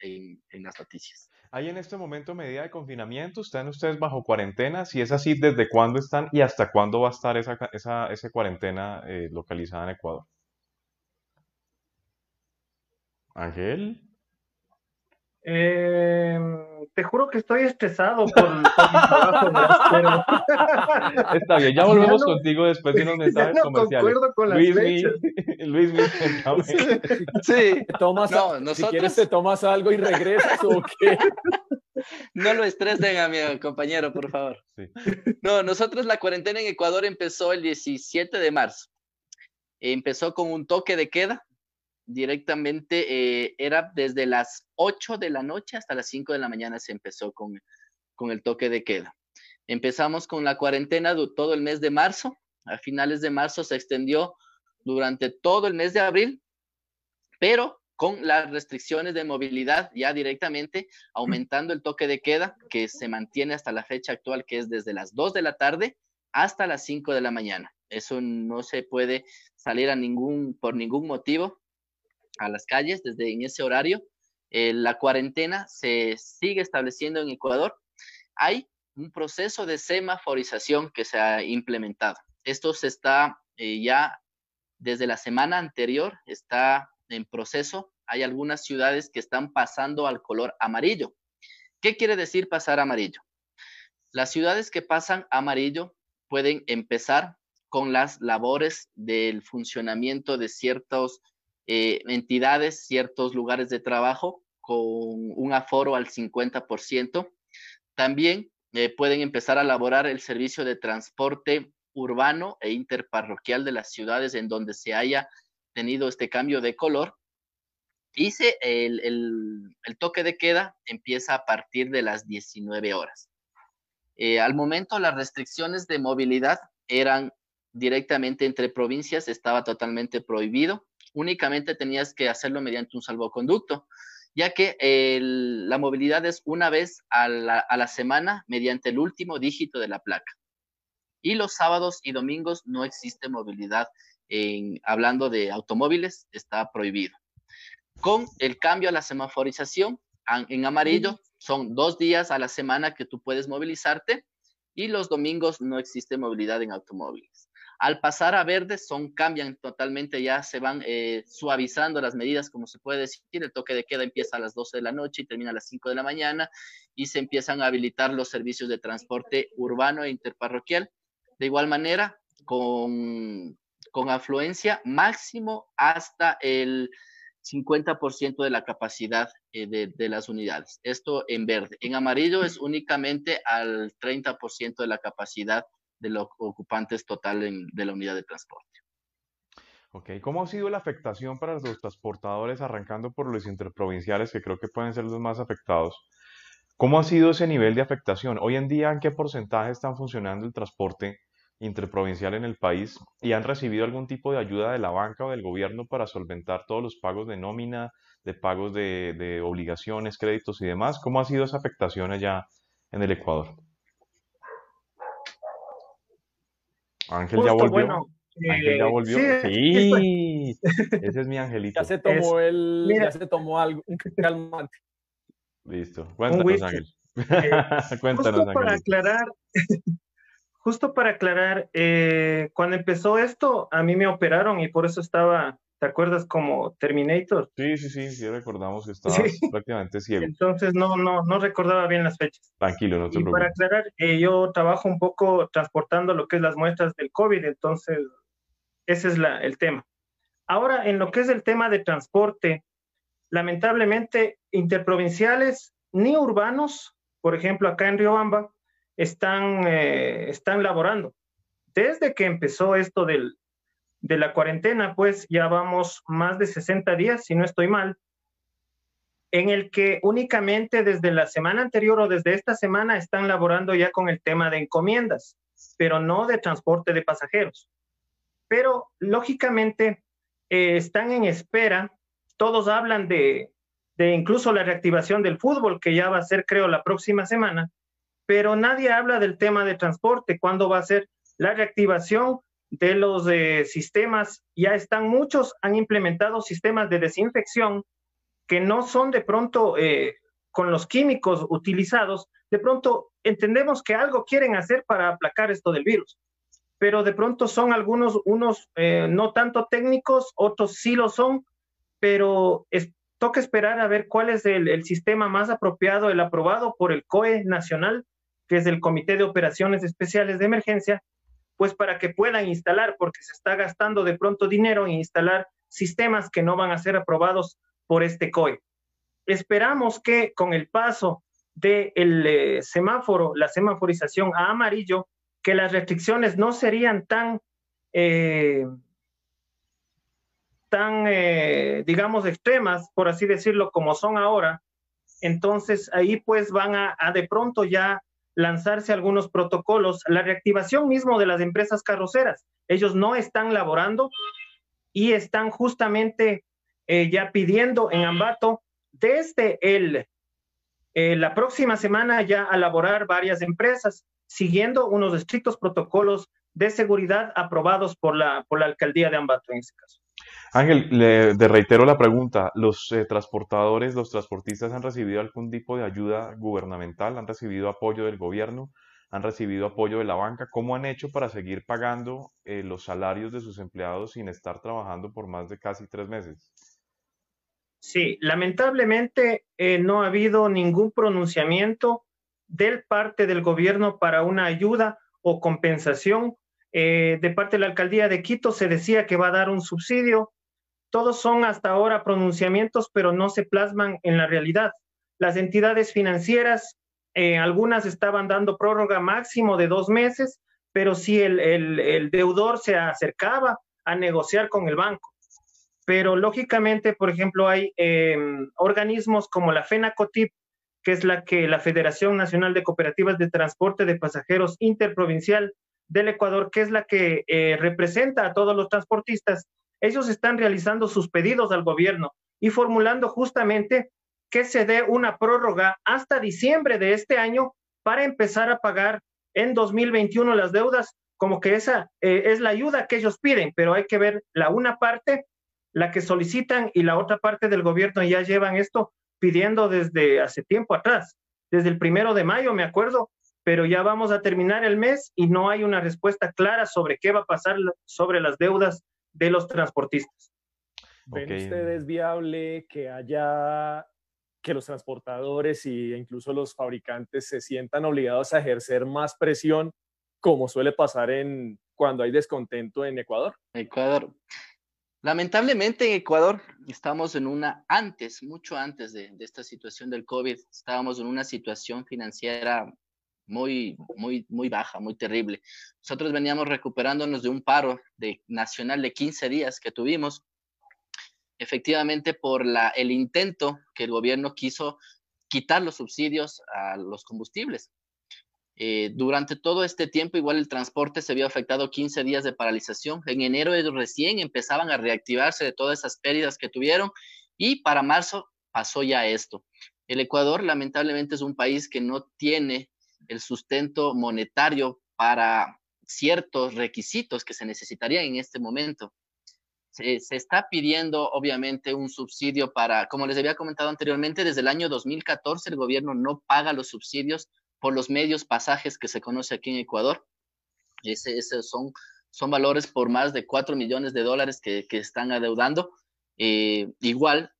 en, las noticias. ¿Hay en este momento medida de confinamiento? ¿Están ustedes bajo cuarentena? Si es así, ¿desde cuándo están y hasta cuándo va a estar esa, esa, esa cuarentena eh, localizada en Ecuador? Ángel. Eh, te juro que estoy estresado por, mi trabajo, pero... *laughs* Está bien, ya volvemos contigo después de *laughs* unos mensajes no comerciales. con las Luis, fechas. *laughs* Luis, Sí, tomas, ¿nosotros? si quieres te tomas algo y regresas o qué. No lo estresen a mi compañero, por favor. Sí. No, nosotros la cuarentena en Ecuador empezó el 17 de marzo. Empezó con un toque de queda directamente eh, era desde las 8 de la noche hasta las 5 de la mañana se empezó con, con el toque de queda. Empezamos con la cuarentena todo el mes de marzo. A finales de marzo se extendió durante todo el mes de abril, pero con las restricciones de movilidad ya directamente aumentando el toque de queda que se mantiene hasta la fecha actual, que es desde las 2 de la tarde hasta las 5 de la mañana. Eso no se puede salir a ningún, por ningún motivo a las calles desde en ese horario. Eh, la cuarentena se sigue estableciendo en Ecuador. Hay un proceso de semaforización que se ha implementado. Esto se está eh, ya desde la semana anterior, está en proceso. Hay algunas ciudades que están pasando al color amarillo. ¿Qué quiere decir pasar amarillo? Las ciudades que pasan amarillo pueden empezar con las labores del funcionamiento de ciertos eh, entidades, ciertos lugares de trabajo con un aforo al 50%. También eh, pueden empezar a elaborar el servicio de transporte urbano e interparroquial de las ciudades en donde se haya tenido este cambio de color. Y el, el, toque de queda empieza a partir de las 19 horas. Eh, al momento las restricciones de movilidad eran directamente entre provincias, estaba totalmente prohibido únicamente tenías que hacerlo mediante un salvoconducto, ya que la movilidad es una vez a la, semana mediante el último dígito de la placa. Y los sábados y domingos no existe movilidad. En, hablando de automóviles, está prohibido. Con el cambio a la semaforización, en amarillo, son dos días a la semana que tú puedes movilizarte y los domingos no existe movilidad en automóviles. Al pasar a verde, son, cambian totalmente, ya se van eh, suavizando las medidas, como se puede decir. El toque de queda empieza a las 12 de la noche y termina a las 5 de la mañana y se empiezan a habilitar los servicios de transporte urbano e interparroquial. De igual manera, con, con afluencia máximo hasta el 50% de la capacidad eh, de, de, las unidades. Esto en verde. En amarillo es únicamente al 30% de la capacidad de los ocupantes total de la unidad de transporte. Ok, ¿cómo ha sido la afectación para los transportadores, arrancando por los interprovinciales, que creo que pueden ser los más afectados? ¿Cómo ha sido ese nivel de afectación? Hoy en día, ¿en qué porcentaje están funcionando el transporte interprovincial en el país y han recibido algún tipo de ayuda de la banca o del gobierno para solventar todos los pagos de nómina, de pagos de, de obligaciones, créditos y demás? ¿Cómo ha sido esa afectación allá en el Ecuador? Ángel ya volvió. Ángel ya eh, volvió. Sí, ese es mi angelito. Ya se tomó el, ya se tomó algo, un calmante. Listo. Cuéntanos, Ángel. Eh, *laughs* Cuéntanos, justo para aclarar, *laughs* justo para aclarar, eh, cuando empezó esto, a mí me operaron y por eso estaba ¿Te acuerdas como Terminator? Sí, sí, sí, sí, recordamos que *laughs* estabas prácticamente ciego. Entonces no, no, no recordaba bien las fechas. Tranquilo, no te y Para aclarar, eh, yo trabajo un poco transportando lo que es las muestras del COVID, entonces ese es la, el tema. Ahora, en lo que es el tema de transporte, lamentablemente, interprovinciales ni urbanos, por ejemplo, acá en Riobamba, están, eh, están laborando. Desde que empezó esto del, de la cuarentena, pues ya vamos más de 60 días, si no estoy mal, en el que únicamente desde la semana anterior o desde esta semana están laborando ya con el tema de encomiendas, pero no de transporte de pasajeros. Pero lógicamente eh, están en espera, todos hablan de, de incluso la reactivación del fútbol, que ya va a ser creo la próxima semana, pero nadie habla del tema de transporte, cuándo va a ser la reactivación de los eh, sistemas, ya están muchos, han implementado sistemas de desinfección que no son de pronto eh, con los químicos utilizados, de pronto entendemos que algo quieren hacer para aplacar esto del virus, pero de pronto son algunos, unos eh, no tanto técnicos, otros sí lo son, pero toca esperar a ver cuál es el sistema más apropiado, el aprobado por el COE nacional, que es el Comité de Operaciones Especiales de Emergencia, pues para que puedan instalar, porque se está gastando de pronto dinero en instalar sistemas que no van a ser aprobados por este COE. Esperamos que con el paso del eh, semáforo, la semaforización a amarillo, que las restricciones no serían tan, eh, tan eh, digamos, extremas, por así decirlo, como son ahora. Entonces ahí pues van a de pronto ya lanzarse algunos protocolos, la reactivación mismo de las empresas carroceras. Ellos no están laborando y están justamente eh, ya pidiendo en Ambato desde el, eh, la próxima semana ya a laborar varias empresas, siguiendo unos estrictos protocolos de seguridad aprobados por la, por la alcaldía de Ambato en este caso. Ángel, le, reitero la pregunta. ¿Los eh, transportadores, los transportistas han recibido algún tipo de ayuda gubernamental? ¿Han recibido apoyo del gobierno? ¿Han recibido apoyo de la banca? ¿Cómo han hecho para seguir pagando eh, los salarios de sus empleados sin estar trabajando por más de casi tres meses? Sí, lamentablemente eh, no ha habido ningún pronunciamiento del parte del gobierno para una ayuda o compensación. de parte de la alcaldía de Quito se decía que va a dar un subsidio, todos son hasta ahora pronunciamientos, pero no se plasman en la realidad. Las entidades financieras, eh, algunas estaban dando prórroga máximo de dos meses, pero si el, deudor se acercaba a negociar con el banco. Pero lógicamente, por ejemplo, hay em, organismos como la FENACOTIP, que es la que la Federación Nacional de Cooperativas de Transporte de Pasajeros Interprovincial del Ecuador, que es la que eh, representa a todos los transportistas, ellos están realizando sus pedidos al gobierno y formulando justamente que se dé una prórroga hasta diciembre de este año para empezar a pagar en 2021 las deudas, como que esa eh, es la ayuda que ellos piden, pero hay que ver la una parte, la que solicitan y la otra parte del gobierno ya llevan esto pidiendo desde hace tiempo atrás, desde el primero de mayo, me acuerdo, pero ya vamos a terminar el mes y no hay una respuesta clara sobre qué va a pasar sobre las deudas de los transportistas. ¿Ven ustedes viable que haya que los transportadores e incluso los fabricantes se sientan obligados a ejercer más presión como suele pasar en cuando hay descontento en Ecuador? Ecuador. Lamentablemente en Ecuador estamos en una, antes, mucho antes de, de, esta situación del COVID, estábamos en una situación financiera muy, muy, muy baja, muy terrible. Nosotros veníamos recuperándonos de un paro de, nacional de 15 días que tuvimos, efectivamente por la, el intento que el gobierno quiso quitar los subsidios a los combustibles. Eh, durante todo este tiempo, igual el transporte se vio afectado 15 días de paralización. En enero recién empezaban a reactivarse de todas esas pérdidas que tuvieron y para marzo pasó ya esto. El Ecuador lamentablemente es un país que no tiene el sustento monetario para ciertos requisitos que se necesitarían en este momento. Se, está pidiendo, obviamente, un subsidio para, como les había comentado anteriormente, desde el año 2014 el gobierno no paga los subsidios por los medios pasajes que se conoce aquí en Ecuador. Ese, esos son son valores por más de 4 millones de dólares que, están adeudando. Eh, igual,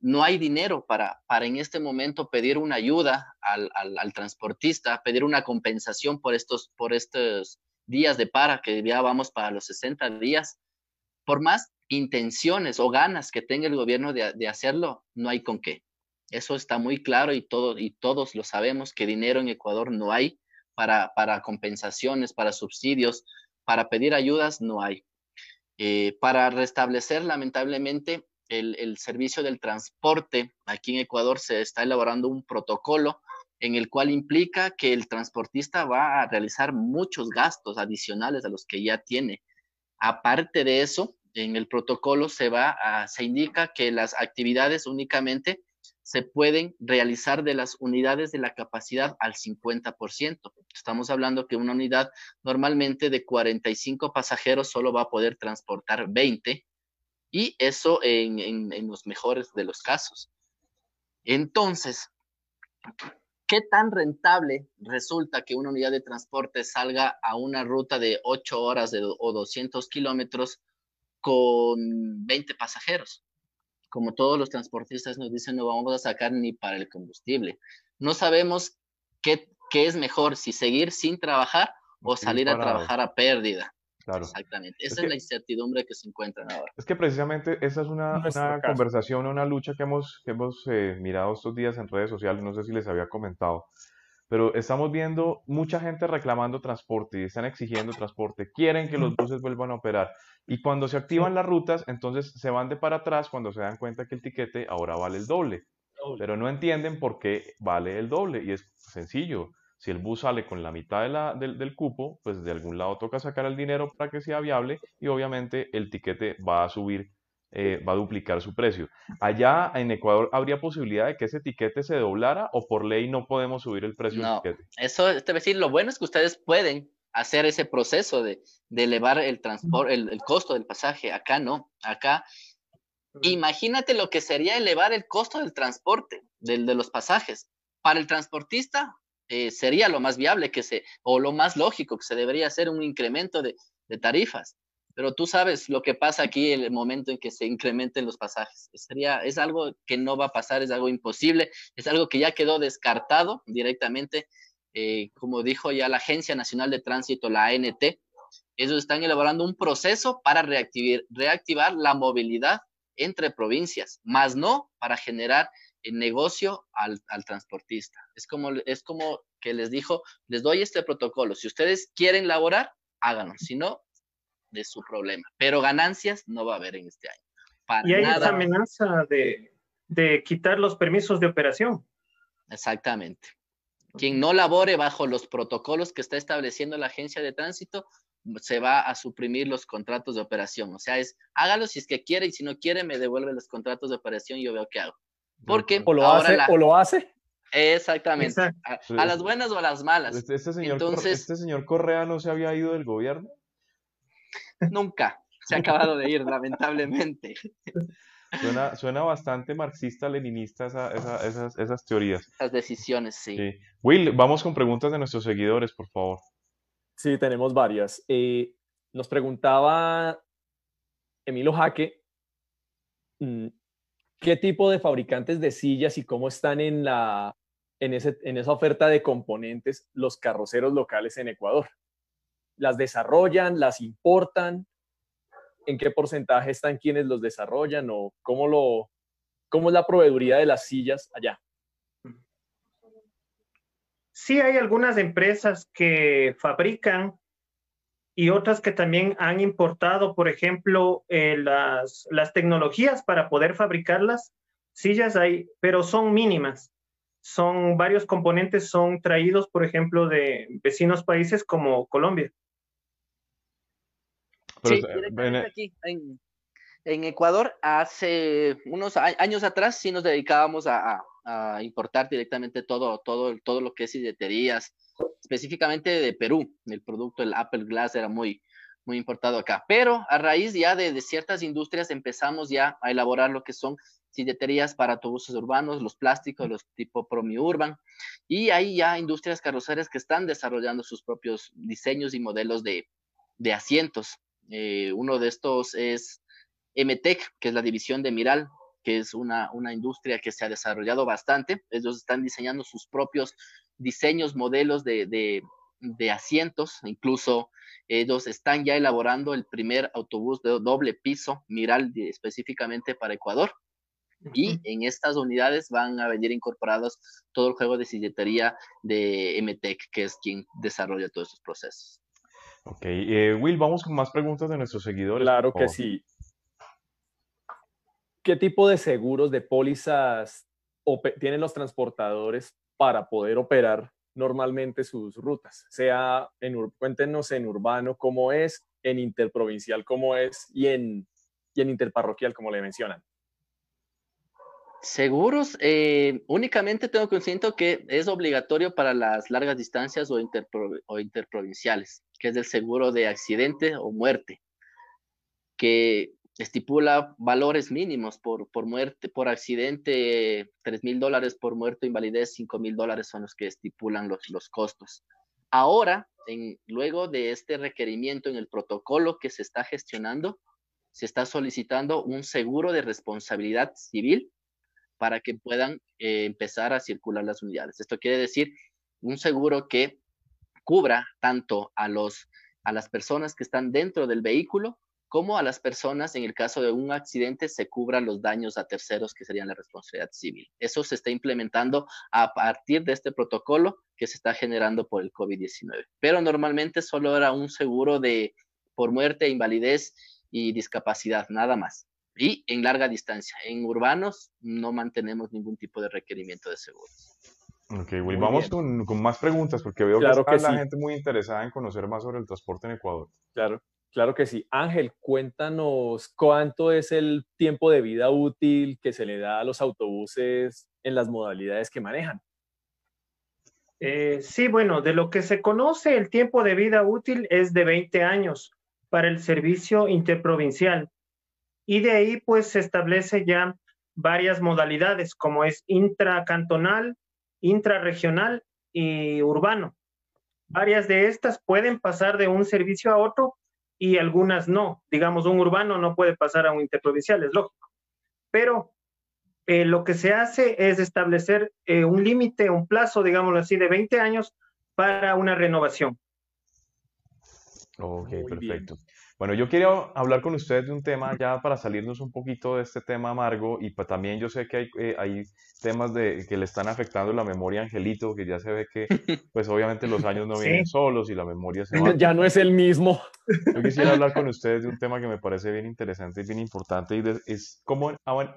no hay dinero para, para en este momento pedir una ayuda al, al, transportista, pedir una compensación por estos, por estos días de para, que ya vamos para los 60 días. Por más intenciones o ganas que tenga el gobierno de, de hacerlo, no hay con qué. Eso está muy claro y, todo, y todos lo sabemos que dinero en Ecuador no hay para, para compensaciones, para subsidios, para pedir ayudas, no hay. Eh, para restablecer, lamentablemente, el, el, servicio del transporte, aquí en Ecuador se está elaborando un protocolo en el cual implica que el transportista va a realizar muchos gastos adicionales a los que ya tiene. Aparte de eso, en el protocolo se va a, se indica que las actividades únicamente se pueden realizar de las unidades de la capacidad al 50%. Estamos hablando que una unidad normalmente de 45 pasajeros solo va a poder transportar 20 y eso en, los mejores de los casos. Entonces, ¿qué tan rentable resulta que una unidad de transporte salga a una ruta de 8 horas de, o 200 kilómetros con 20 pasajeros? Como todos los transportistas nos dicen, no vamos a sacar ni para el combustible. No sabemos qué, qué es mejor, si seguir sin trabajar o salir a trabajar a pérdida. Claro. Exactamente. Esa es, la incertidumbre que se encuentran ahora. Es que precisamente esa es una, una conversación, una lucha que hemos, que hemos eh, mirado estos días en redes sociales, no sé si les había comentado, pero estamos viendo mucha gente reclamando transporte y están exigiendo transporte, quieren que los buses vuelvan a operar. Y cuando se activan las rutas, entonces se van de para atrás cuando se dan cuenta que el tiquete ahora vale el doble. Pero no entienden por qué vale el doble. Y es sencillo. Si el bus sale con la mitad de la, del, del cupo, pues de algún lado toca sacar el dinero para que sea viable y obviamente el tiquete va a subir eh, va a duplicar su precio. Allá en Ecuador, ¿habría posibilidad de que ese etiquete se doblara o por ley no podemos subir el precio del etiquete? Eso, es decir, lo bueno es que ustedes pueden hacer ese proceso de, elevar el transporte, el, costo del pasaje. Acá no, acá imagínate lo que sería elevar el costo del transporte, del, de los pasajes. Para el transportista eh, sería lo más viable que se, o lo más lógico que se debería hacer un incremento de, de tarifas pero tú sabes lo que pasa aquí en el momento en que se incrementen los pasajes. Sería, es algo que no va a pasar, es algo imposible, es algo que ya quedó descartado directamente, eh, como dijo ya la Agencia Nacional de Tránsito, la ANT, ellos están elaborando un proceso para reactivar, la movilidad entre provincias, más no para generar negocio al, al, transportista. Es como, es como que les dijo, les doy este protocolo, si ustedes quieren laborar, háganlo, si no, de su problema. Pero ganancias no va a haber en este año. y hay esa amenaza de, de quitar los permisos de operación. Exactamente. Quien no labore bajo los protocolos que está estableciendo la agencia de tránsito, se va a suprimir los contratos de operación. O sea, es hágalo si es que quiere y si no quiere, me devuelve los contratos de operación y yo veo qué hago. Porque o lo hace o lo hace. Exactamente. A, las buenas o a las malas. Este, este señor, Entonces, ¿Este señor Correa no se había ido del gobierno? Nunca. Se ha acabado de ir, lamentablemente. Suena, bastante marxista-leninista esas, esas, teorías. Esas decisiones, sí. Will, vamos con preguntas de nuestros seguidores, por favor. Sí, tenemos varias. Eh, nos preguntaba Emilio Jaque, mm, ¿qué tipo de fabricantes de sillas y cómo están en, la, en, ese, en esa oferta de componentes los carroceros locales en Ecuador? Las desarrollan, las importan, en qué porcentaje están quienes los desarrollan o cómo, lo, cómo es la proveeduría de las sillas allá. Sí, hay algunas empresas que fabrican y otras que también han importado, por ejemplo, eh, las, las tecnologías para poder fabricar las sillas, hay, pero son mínimas. Son varios componentes, son traídos, por ejemplo, de vecinos países como Colombia sí, directamente aquí en, Ecuador, hace unos años atrás sí nos dedicábamos a, importar directamente todo, todo, todo lo que es silleterías, específicamente de Perú. El producto, el Apple Glass, era muy, muy importado acá. Pero a raíz ya de, ciertas industrias empezamos ya a elaborar lo que son silleterías para autobuses urbanos, los plásticos, los tipo Promi Urban, y hay ya industrias carrocerias que están desarrollando sus propios diseños y modelos de, de asientos. Eh, uno de estos es MTEC, que es la división de Miral, que es una, una industria que se ha desarrollado bastante. Ellos están diseñando sus propios diseños, modelos de, de, asientos, incluso ellos están ya elaborando el primer autobús de doble piso, Miral específicamente para Ecuador. Y en estas unidades van a venir incorporados todo el juego de silletería de MTEC, que es quien desarrolla todos estos procesos. Ok, eh, Will, vamos con más preguntas de nuestros seguidores. Claro que sí. ¿Qué tipo de seguros de pólizas tienen los transportadores para poder operar normalmente sus rutas? Sea en, cuéntenos en urbano cómo es, en interprovincial cómo es y en, y en interparroquial como le mencionan. Seguros, eh, únicamente tengo conocimiento que es obligatorio para las largas distancias o, o, interprovinciales, que es el seguro de accidente o muerte, que estipula valores mínimos por, por muerte, por accidente, 3 mil dólares por muerte, invalidez, 5 mil dólares son los que estipulan los, los costos. Ahora, en, luego de este requerimiento en el protocolo que se está gestionando, se está solicitando un seguro de responsabilidad civil para que puedan eh, empezar a circular las unidades. Esto quiere decir un seguro que cubra tanto a, los, a las personas que están dentro del vehículo como a las personas, en el caso de un accidente, se cubran los daños a terceros, que serían la responsabilidad civil. Eso se está implementando a partir de este protocolo que se está generando por el COVID-19. Pero normalmente solo era un seguro de por muerte, invalidez y discapacidad, nada más y en larga distancia. En urbanos no mantenemos ningún tipo de requerimiento de seguros. Ok, Will, vamos con, con, más preguntas porque veo que está la gente muy interesada en conocer más sobre el transporte en Ecuador. Claro, claro que sí. Ángel, cuéntanos cuánto es el tiempo de vida útil que se le da a los autobuses en las modalidades que manejan. Eh, sí, bueno, de lo que se conoce, el tiempo de vida útil es de 20 años para el servicio interprovincial y de ahí pues se establece ya varias modalidades como es intracantonal, intrarregional y urbano. Varias de estas pueden pasar de un servicio a otro y algunas no. Digamos, un urbano no puede pasar a un interprovincial, es lógico. Pero eh, lo que se hace es establecer eh, un límite, un plazo, digámoslo así, de 20 años para una renovación. Ok, perfecto. Bueno, yo quiero hablar con ustedes de un tema ya para salirnos un poquito de este tema amargo y también yo sé que hay, eh, hay temas de, que le están afectando la memoria a Angelito, que ya se ve que *laughs* pues obviamente los años no vienen solos y la memoria se va. *laughs* Ya no es el mismo. Yo quisiera hablar con ustedes de un tema que me parece bien interesante y bien importante y es cómo han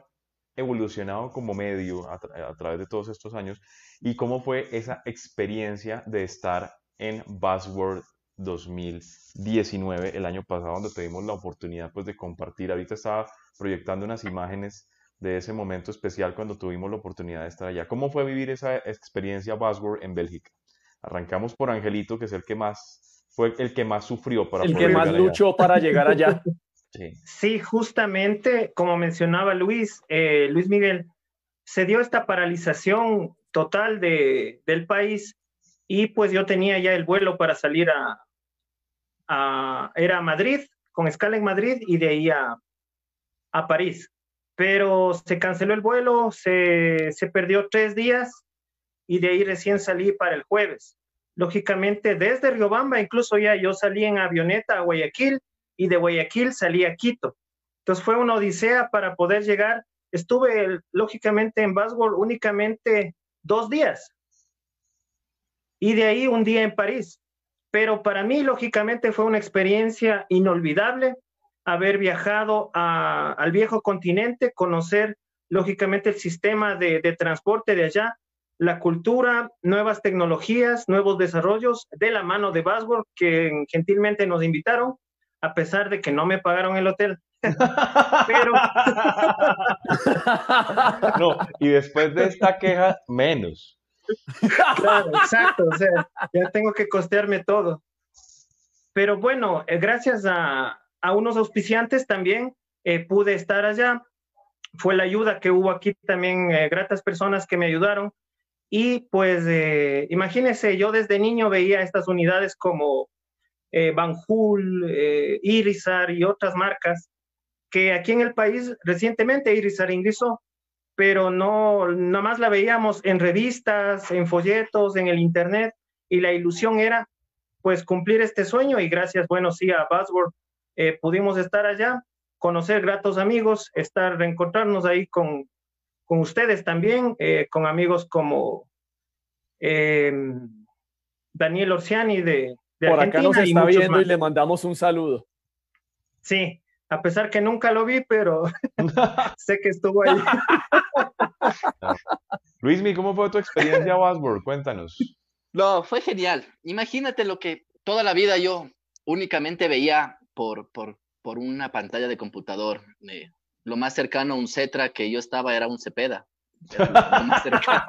evolucionado como medio a, a través de todos estos años y cómo fue esa experiencia de estar en Buzzword 2019, el año pasado, donde tuvimos la oportunidad pues, de compartir. Ahorita estaba proyectando unas imágenes de ese momento especial cuando tuvimos la oportunidad de estar allá. ¿Cómo fue vivir esa experiencia Buzzword en Bélgica? Arrancamos por Angelito, que es el que más fue el que más sufrió para el que más luchó para llegar allá. *laughs* Sí. justamente como mencionaba Luis, eh, Luis Miguel, se dio esta paralización total de, del país y pues yo tenía ya el vuelo para salir a, era a Madrid, con escala en Madrid y de ahí a, París. Pero se canceló el vuelo, se, perdió tres días y de ahí recién salí para el jueves. Lógicamente, desde Riobamba, incluso ya yo salí en avioneta a Guayaquil y de Guayaquil salí a Quito. Entonces fue una odisea para poder llegar. Estuve, lógicamente, en Basbol únicamente dos días y de ahí un día en París. Pero para mí, lógicamente, fue una experiencia inolvidable haber viajado al viejo continente, conocer, lógicamente, el sistema de, transporte de allá, la cultura, nuevas tecnologías, nuevos desarrollos de la mano de Basworth, que gentilmente nos invitaron, a pesar de que no me pagaron el hotel. *laughs* Pero... *laughs* no, y después de esta queja, menos. Claro, exacto, o sea, ya tengo que costearme todo. Pero bueno, eh, gracias a, unos auspiciantes también eh, pude estar allá. Fue la ayuda que hubo aquí también, eh, gratas personas que me ayudaron. Y pues imagínense, yo desde niño veía estas unidades como Banjul, Irizar y otras marcas que aquí en el país recientemente Irizar ingresó, pero no, nada más la veíamos en revistas, en folletos, en el internet y la ilusión era pues cumplir este sueño y gracias, bueno, sí, a Buzzword eh, pudimos estar allá, conocer gratos amigos, estar, reencontrarnos ahí con, con ustedes también, eh, con amigos como em, Daniel Orsiani de, de Por acá nos está viendo y le mandamos un saludo. Sí, a pesar que nunca lo vi, pero *laughs* *laughs* sé que estuvo ahí. *laughs* Luismi, ¿cómo fue tu experiencia Buzzword? Cuéntanos. No, fue genial. Imagínate lo que toda la vida yo únicamente veía por, por, por una pantalla de computador. Eh, lo más cercano a un Cetra que yo estaba era un Cepeda. Era lo, más cercano.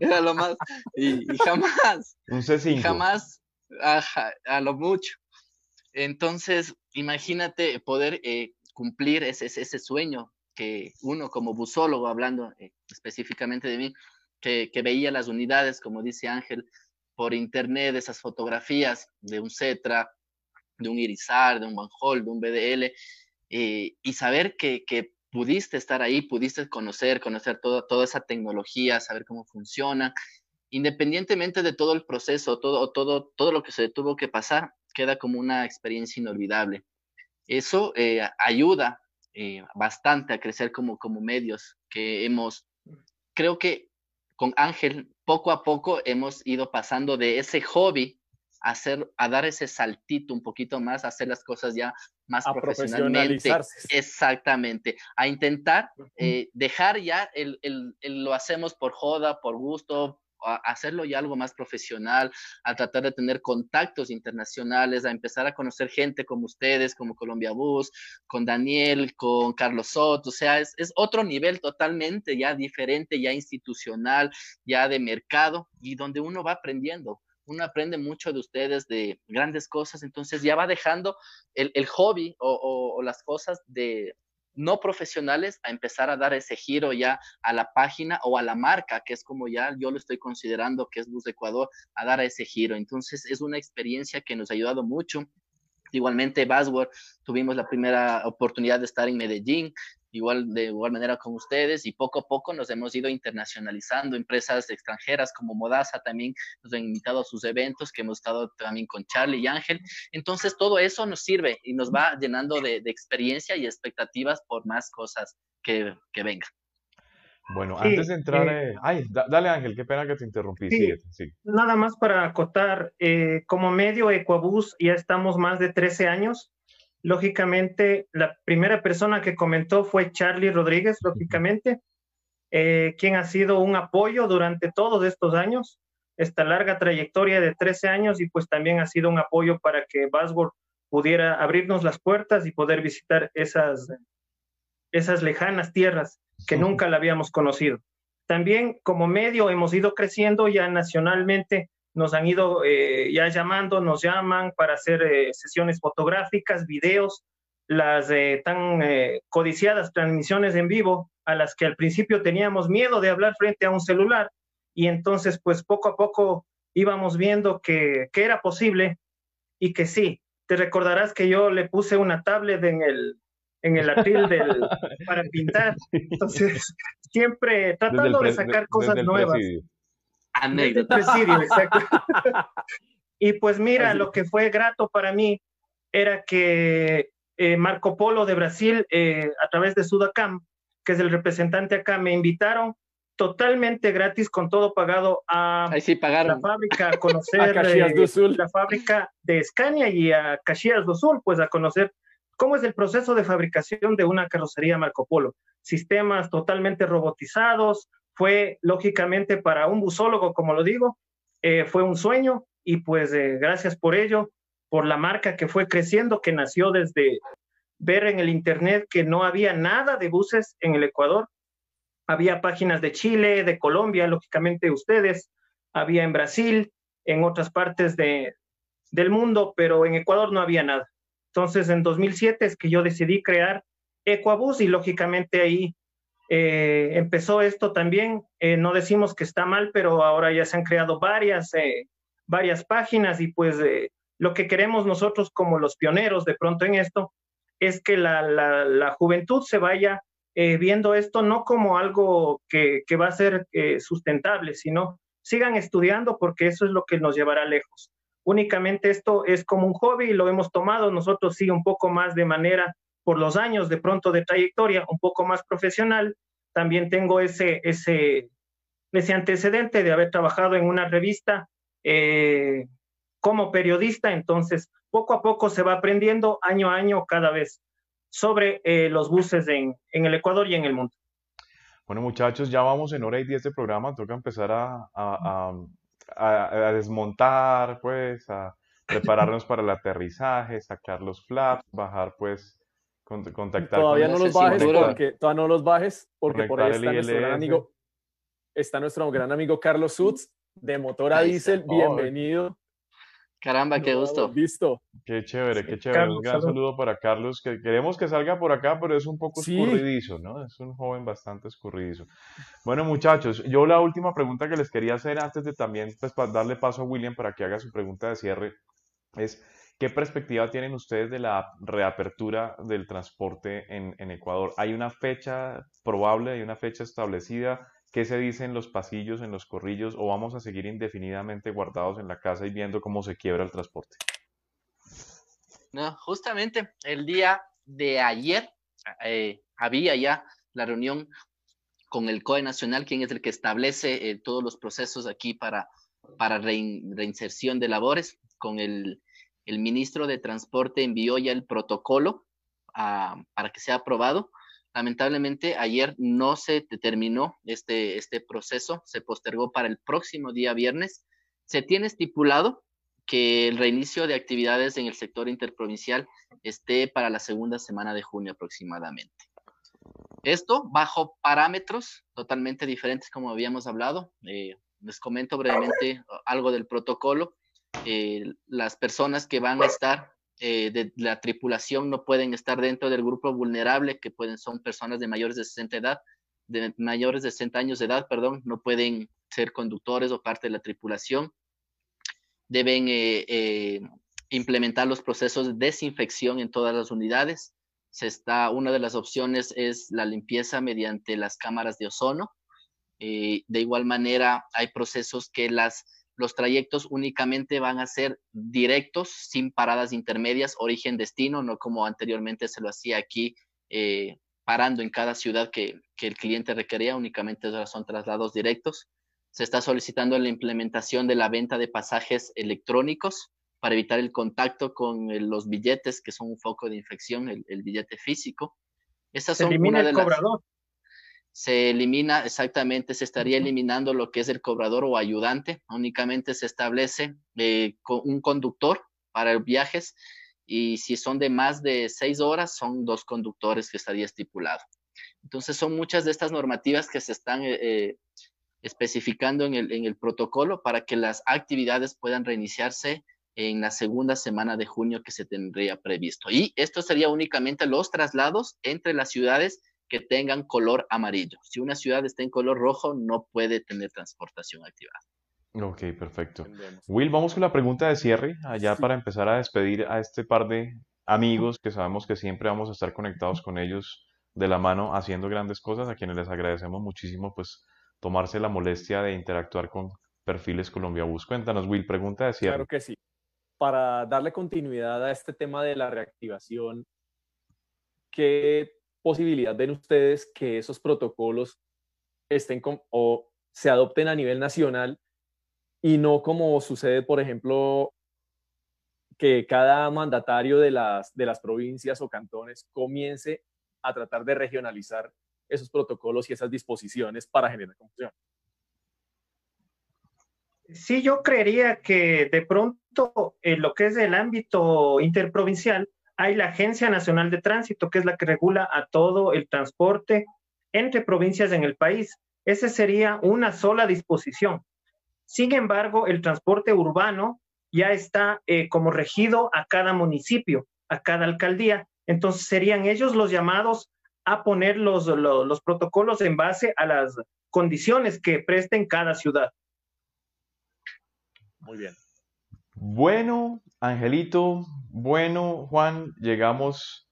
era lo más. Y, jamás. Un C5. jamás, a, a, lo mucho. Entonces, imagínate poder eh, cumplir ese, sueño que uno como busólogo, hablando eh, específicamente de mí, que, veía las unidades, como dice Ángel, por internet, esas fotografías de un Cetra, de un Irizar, de un Banjol, de un BDL, eh, y saber que, pudiste estar ahí, pudiste conocer, conocer toda esa tecnología, saber cómo funciona, independientemente de todo el proceso, todo, todo, todo lo que se tuvo que pasar, queda como una experiencia inolvidable. Eso eh, ayuda eh, bastante a crecer como, como medios que hemos, creo que con Ángel, poco a poco hemos ido pasando de ese hobby a, hacer, a dar ese saltito un poquito más, a hacer las cosas ya más profesionalmente. Exactamente, a intentar eh, dejar ya el, el, lo hacemos por joda, por gusto, a hacerlo ya algo más profesional, a tratar de tener contactos internacionales, a empezar a conocer gente como ustedes, como Colombia Bus, con Daniel, con Carlos Soto, o sea, es, es otro nivel totalmente ya diferente, ya institucional, ya de mercado y donde uno va aprendiendo. Uno aprende mucho de ustedes, de grandes cosas, entonces ya va dejando el, el hobby o, o, las cosas de, no profesionales a empezar a dar ese giro ya a la página o a la marca, que es como ya yo lo estoy considerando que es Bus de Ecuador, a dar ese giro. Entonces es una experiencia que nos ha ayudado mucho. Igualmente, Buzzword, tuvimos la primera oportunidad de estar en Medellín, igual de igual manera con ustedes y poco a poco nos hemos ido internacionalizando. Empresas extranjeras como Modasa también nos han invitado a sus eventos que hemos estado también con Charlie y Ángel. Entonces todo eso nos sirve y nos va llenando de, experiencia y expectativas por más cosas que, que vengan. Bueno, antes de entrar, eh, ay, dale Ángel, qué pena que te interrumpí. Sí, Nada más para acotar, eh, como medio Ecuabús ya estamos más de 13 años Lógicamente, la primera persona que comentó fue Charlie Rodríguez, lógicamente, eh, quien ha sido un apoyo durante todos estos años, esta larga trayectoria de 13 años y pues también ha sido un apoyo para que Buzzword pudiera abrirnos las puertas y poder visitar esas, esas lejanas tierras que nunca la habíamos conocido. También como medio hemos ido creciendo ya nacionalmente nos han ido eh, ya llamando, nos llaman para hacer eh, sesiones fotográficas, videos, las eh, tan codiciadas transmisiones en vivo a las que al principio teníamos miedo de hablar frente a un celular y entonces pues poco a poco íbamos viendo que, que era posible y que sí, te recordarás que yo le puse una tablet en el, en el atril del, *laughs* para pintar. Entonces, *laughs* siempre tratando de sacar cosas nuevas. Anécdota. *laughs* y pues mira, lo que fue grato para mí era que eh, Marco Polo de Brasil, eh, a través de Sudacam, que es el representante acá, me invitaron totalmente gratis, con todo pagado a la fábrica, a conocer *laughs* eh, la fábrica de Scania y a Caxias do Sul, pues a conocer cómo es el proceso de fabricación de una carrocería Marco Polo. Sistemas totalmente robotizados, fue lógicamente para un busólogo, como lo digo, eh, fue un sueño y pues eh, gracias por ello, por la marca que fue creciendo, que nació desde ver en el Internet que no había nada de buses en el Ecuador. Había páginas de Chile, de Colombia, lógicamente ustedes, había en Brasil, en otras partes de, del mundo, pero en Ecuador no había nada. Entonces, en 2007 es que yo decidí crear Equabus y lógicamente ahí eh, empezó esto también, eh, no decimos que está mal, pero ahora ya se han creado varias, eh, varias páginas y pues lo que queremos nosotros como los pioneros de pronto en esto es que la, juventud se vaya viendo esto no como algo que, va a ser sustentable, sino sigan estudiando porque eso es lo que nos llevará lejos. Únicamente esto es como un hobby lo hemos tomado nosotros sí un poco más de manera por los años de pronto de trayectoria, un poco más profesional. También tengo ese, ese, ese antecedente de haber trabajado en una revista eh, como periodista, entonces poco a poco se va aprendiendo año a año cada vez sobre eh, los buses en, en, el Ecuador y en el mundo. Bueno muchachos, ya vamos en hora y diez de programa, toca empezar a, a, a, desmontar, pues, a prepararnos para el aterrizaje, sacar los flaps, bajar pues contactar todavía no los bajes porque todavía no los bajes porque por ahí está nuestro gran amigo está nuestro gran amigo Carlos Sutz de Motora Diesel bienvenido Caramba, qué gusto. Listo. Qué chévere, qué chévere. un gran saludo para Carlos, que queremos que salga por acá, pero es un poco escurridizo, ¿no? Es un joven bastante escurridizo. Bueno, muchachos, yo la última pregunta que les quería hacer antes de también pues, darle paso a William para que haga su pregunta de cierre es, ¿qué perspectiva tienen ustedes de la reapertura del transporte en, Ecuador? ¿Hay una fecha probable, hay una fecha establecida? ¿Qué se dice en los pasillos, en los corrillos, o vamos a seguir indefinidamente guardados en la casa y viendo cómo se quiebra el transporte? No, justamente el día de ayer eh, había ya la reunión con el COE Nacional, quien es el que establece eh, todos los procesos aquí para, para reinserción de labores. Con el, el, ministro de Transporte envió ya el protocolo para que sea aprobado Lamentablemente, ayer no se determinó este, este proceso, se postergó para el próximo día viernes. Se tiene estipulado que el reinicio de actividades en el sector interprovincial esté para la segunda semana de junio aproximadamente. Esto bajo parámetros totalmente diferentes como habíamos hablado. Eh, les comento brevemente algo del protocolo. Eh, las personas que van a estar eh, de la tripulación no pueden estar dentro del grupo vulnerable, que pueden, son personas de mayores de 60 edad, de mayores de 60 años de edad, perdón, no pueden ser conductores o parte de la tripulación. Deben eh, eh, implementar los procesos de desinfección en todas las unidades. Se está, una de las opciones es la limpieza mediante las cámaras de ozono. de igual manera, hay procesos que las los trayectos únicamente van a ser directos, sin paradas intermedias, origen-destino, no como anteriormente se lo hacía aquí, eh, parando en cada ciudad que, el cliente requería, únicamente son traslados directos. Se está solicitando la implementación de la venta de pasajes electrónicos para evitar el contacto con los billetes, que son un foco de infección, el, billete físico. Estas son una de cobrador se elimina exactamente, se estaría eliminando lo que es el cobrador o ayudante, únicamente se establece eh, un conductor para viajes y si son de más de seis horas, son dos conductores que estaría estipulado. Entonces son muchas de estas normativas que se están eh, eh, especificando en el, en el protocolo para que las actividades puedan reiniciarse en la segunda semana de junio que se tendría previsto. Y esto sería únicamente los traslados entre las ciudades que tengan color amarillo. Si una ciudad está en color rojo, no puede tener transportación activada. Ok, perfecto. Will, vamos con la pregunta de cierre, allá para empezar a despedir a este par de amigos *laughs* que sabemos que siempre vamos a estar conectados con ellos de la mano haciendo grandes cosas, a quienes les agradecemos muchísimo pues tomarse la molestia de interactuar con Perfiles Colombia Bus. Cuéntanos, Will, pregunta de cierre. Claro que sí. Para darle continuidad a este tema de la reactivación, ¿qué posibilidad ven ustedes que esos protocolos estén o se adopten a nivel nacional y no como sucede, por ejemplo, que cada mandatario de las, de las provincias o cantones comience a tratar de regionalizar esos protocolos y esas disposiciones para generar confusión? Sí, yo creería que de pronto en lo que es el ámbito interprovincial, hay la Agencia Nacional de Tránsito, que es la que regula a todo el transporte entre provincias en el país. Esa sería una sola disposición. Sin embargo, el transporte urbano ya está eh, como regido a cada municipio, a cada alcaldía. Entonces serían ellos los llamados a poner los, los protocolos en base a las condiciones que presten cada ciudad. Muy bien. Bueno, Angelito, bueno, Juan, llegamos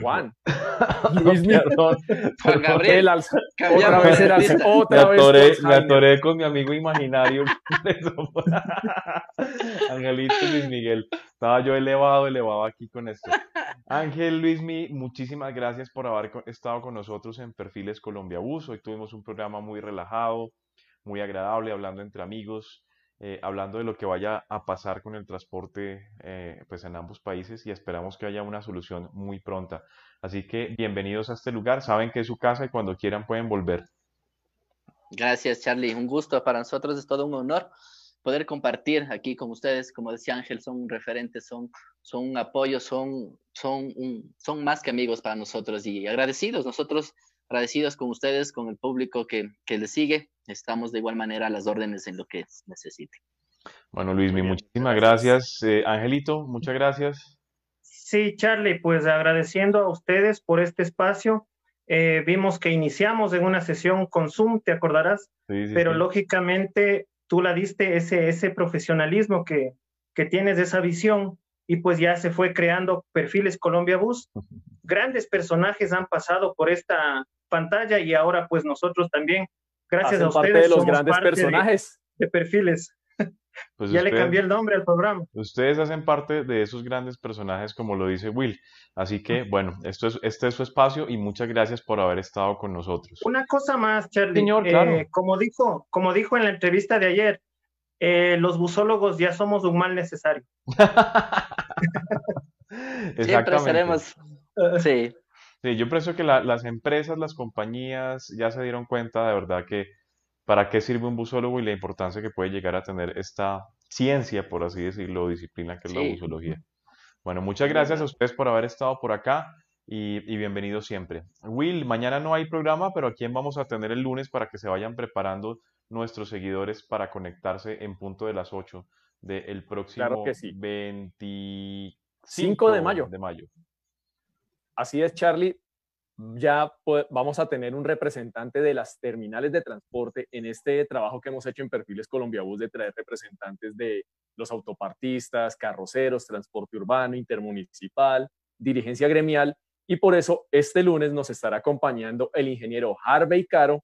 Juan. *laughs* Luis, perdón. *laughs* Juan Gabriel. otra vez era *laughs* otra me atoré, me atoré con mi amigo imaginario. Angelito Luis Miguel. Estaba yo elevado, elevado aquí con esto. Ángel Luis, muchísimas gracias por haber estado con nosotros en Perfiles Colombia Bus. Hoy tuvimos un programa muy relajado, muy agradable, hablando entre amigos. Eh, hablando de lo que vaya a pasar con el transporte eh, pues en ambos países y esperamos que haya una solución muy pronta. Así que bienvenidos a este lugar, saben que es su casa y cuando quieran pueden volver. Gracias Charlie, un gusto para nosotros, es todo un honor poder compartir aquí con ustedes, como decía Ángel, son referentes, son, son un apoyo, son, son, son más que amigos para nosotros y agradecidos. Nosotros agradecidos con ustedes, con el público que, que les sigue. Estamos de igual manera a las órdenes en lo que necesite. Bueno, Luis, muchísimas gracias. Eh, Angelito, muchas gracias. Sí, Charlie, pues agradeciendo a ustedes por este espacio. Eh, vimos que iniciamos en una sesión con Zoom, te acordarás, pero lógicamente tú la diste ese, ese profesionalismo que, que tienes, esa visión, y pues ya se fue creando perfiles Colombia Bus. Grandes personajes han pasado por esta pantalla y ahora pues nosotros también, gracias a ustedes, de los grandes personajes de, perfiles. *laughs* Pues ya le cambié el nombre al programa. Ustedes hacen parte de esos grandes personajes, como lo dice Will. Así que, bueno, esto es, este es su espacio y muchas gracias por haber estado con nosotros. Una cosa más, Charlie. Señor, eh, como, dijo, como dijo en la entrevista de ayer, eh, los busólogos ya somos un mal necesario. *laughs* Siempre seremos. Sí. Sí, yo pienso que las empresas, las compañías ya se dieron cuenta de verdad que para qué sirve un busólogo y la importancia que puede llegar a tener esta ciencia, por así decirlo, disciplina que es la busología. Bueno, muchas gracias a ustedes por haber estado por acá y, y bienvenidos siempre. Will, mañana no hay programa, pero ¿a quién vamos a tener el lunes para que se vayan preparando nuestros seguidores para conectarse en punto de las 8 del próximo 25 de mayo. de mayo? Así es, Charlie. Ya vamos a tener un representante de las terminales de transporte en este trabajo que hemos hecho en Perfiles Colombia Bus de traer representantes de los autopartistas, carroceros, transporte urbano, intermunicipal, dirigencia gremial. Y por eso este lunes nos estará acompañando el ingeniero Harvey Caro,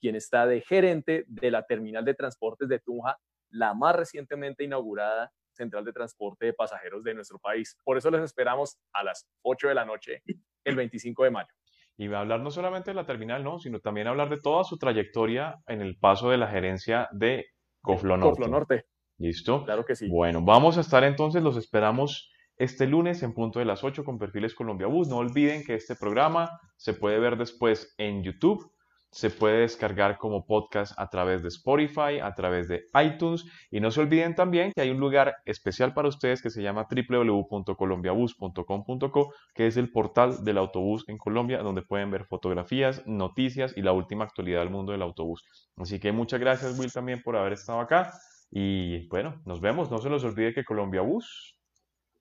quien está de gerente de la terminal de transportes de Tunja, la más recientemente inaugurada central de transporte de pasajeros de nuestro país. Por eso les esperamos a las 8 de la noche el 25 de mayo. Y va a hablar no solamente de la terminal, no, sino también hablar de toda su trayectoria en el paso de la gerencia de Coflo Norte. Coflo Norte. ¿Listo? Claro que sí. Bueno, vamos a estar entonces, los esperamos este lunes en punto de las 8 con Perfiles Colombia Bus. No olviden que este programa se puede ver después en YouTube se puede descargar como podcast a través de Spotify, a través de iTunes y no se olviden también que hay un lugar especial para ustedes que se llama www.colombiabus.com.co que es el portal del autobús en Colombia donde pueden ver fotografías, noticias y la última actualidad del mundo del autobús. Así que muchas gracias Will también por haber estado acá y bueno, nos vemos, no se los olvide que Colombia Bus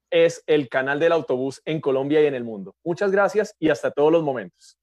es el canal del autobús en Colombia y en el mundo. Muchas gracias y hasta todos los momentos.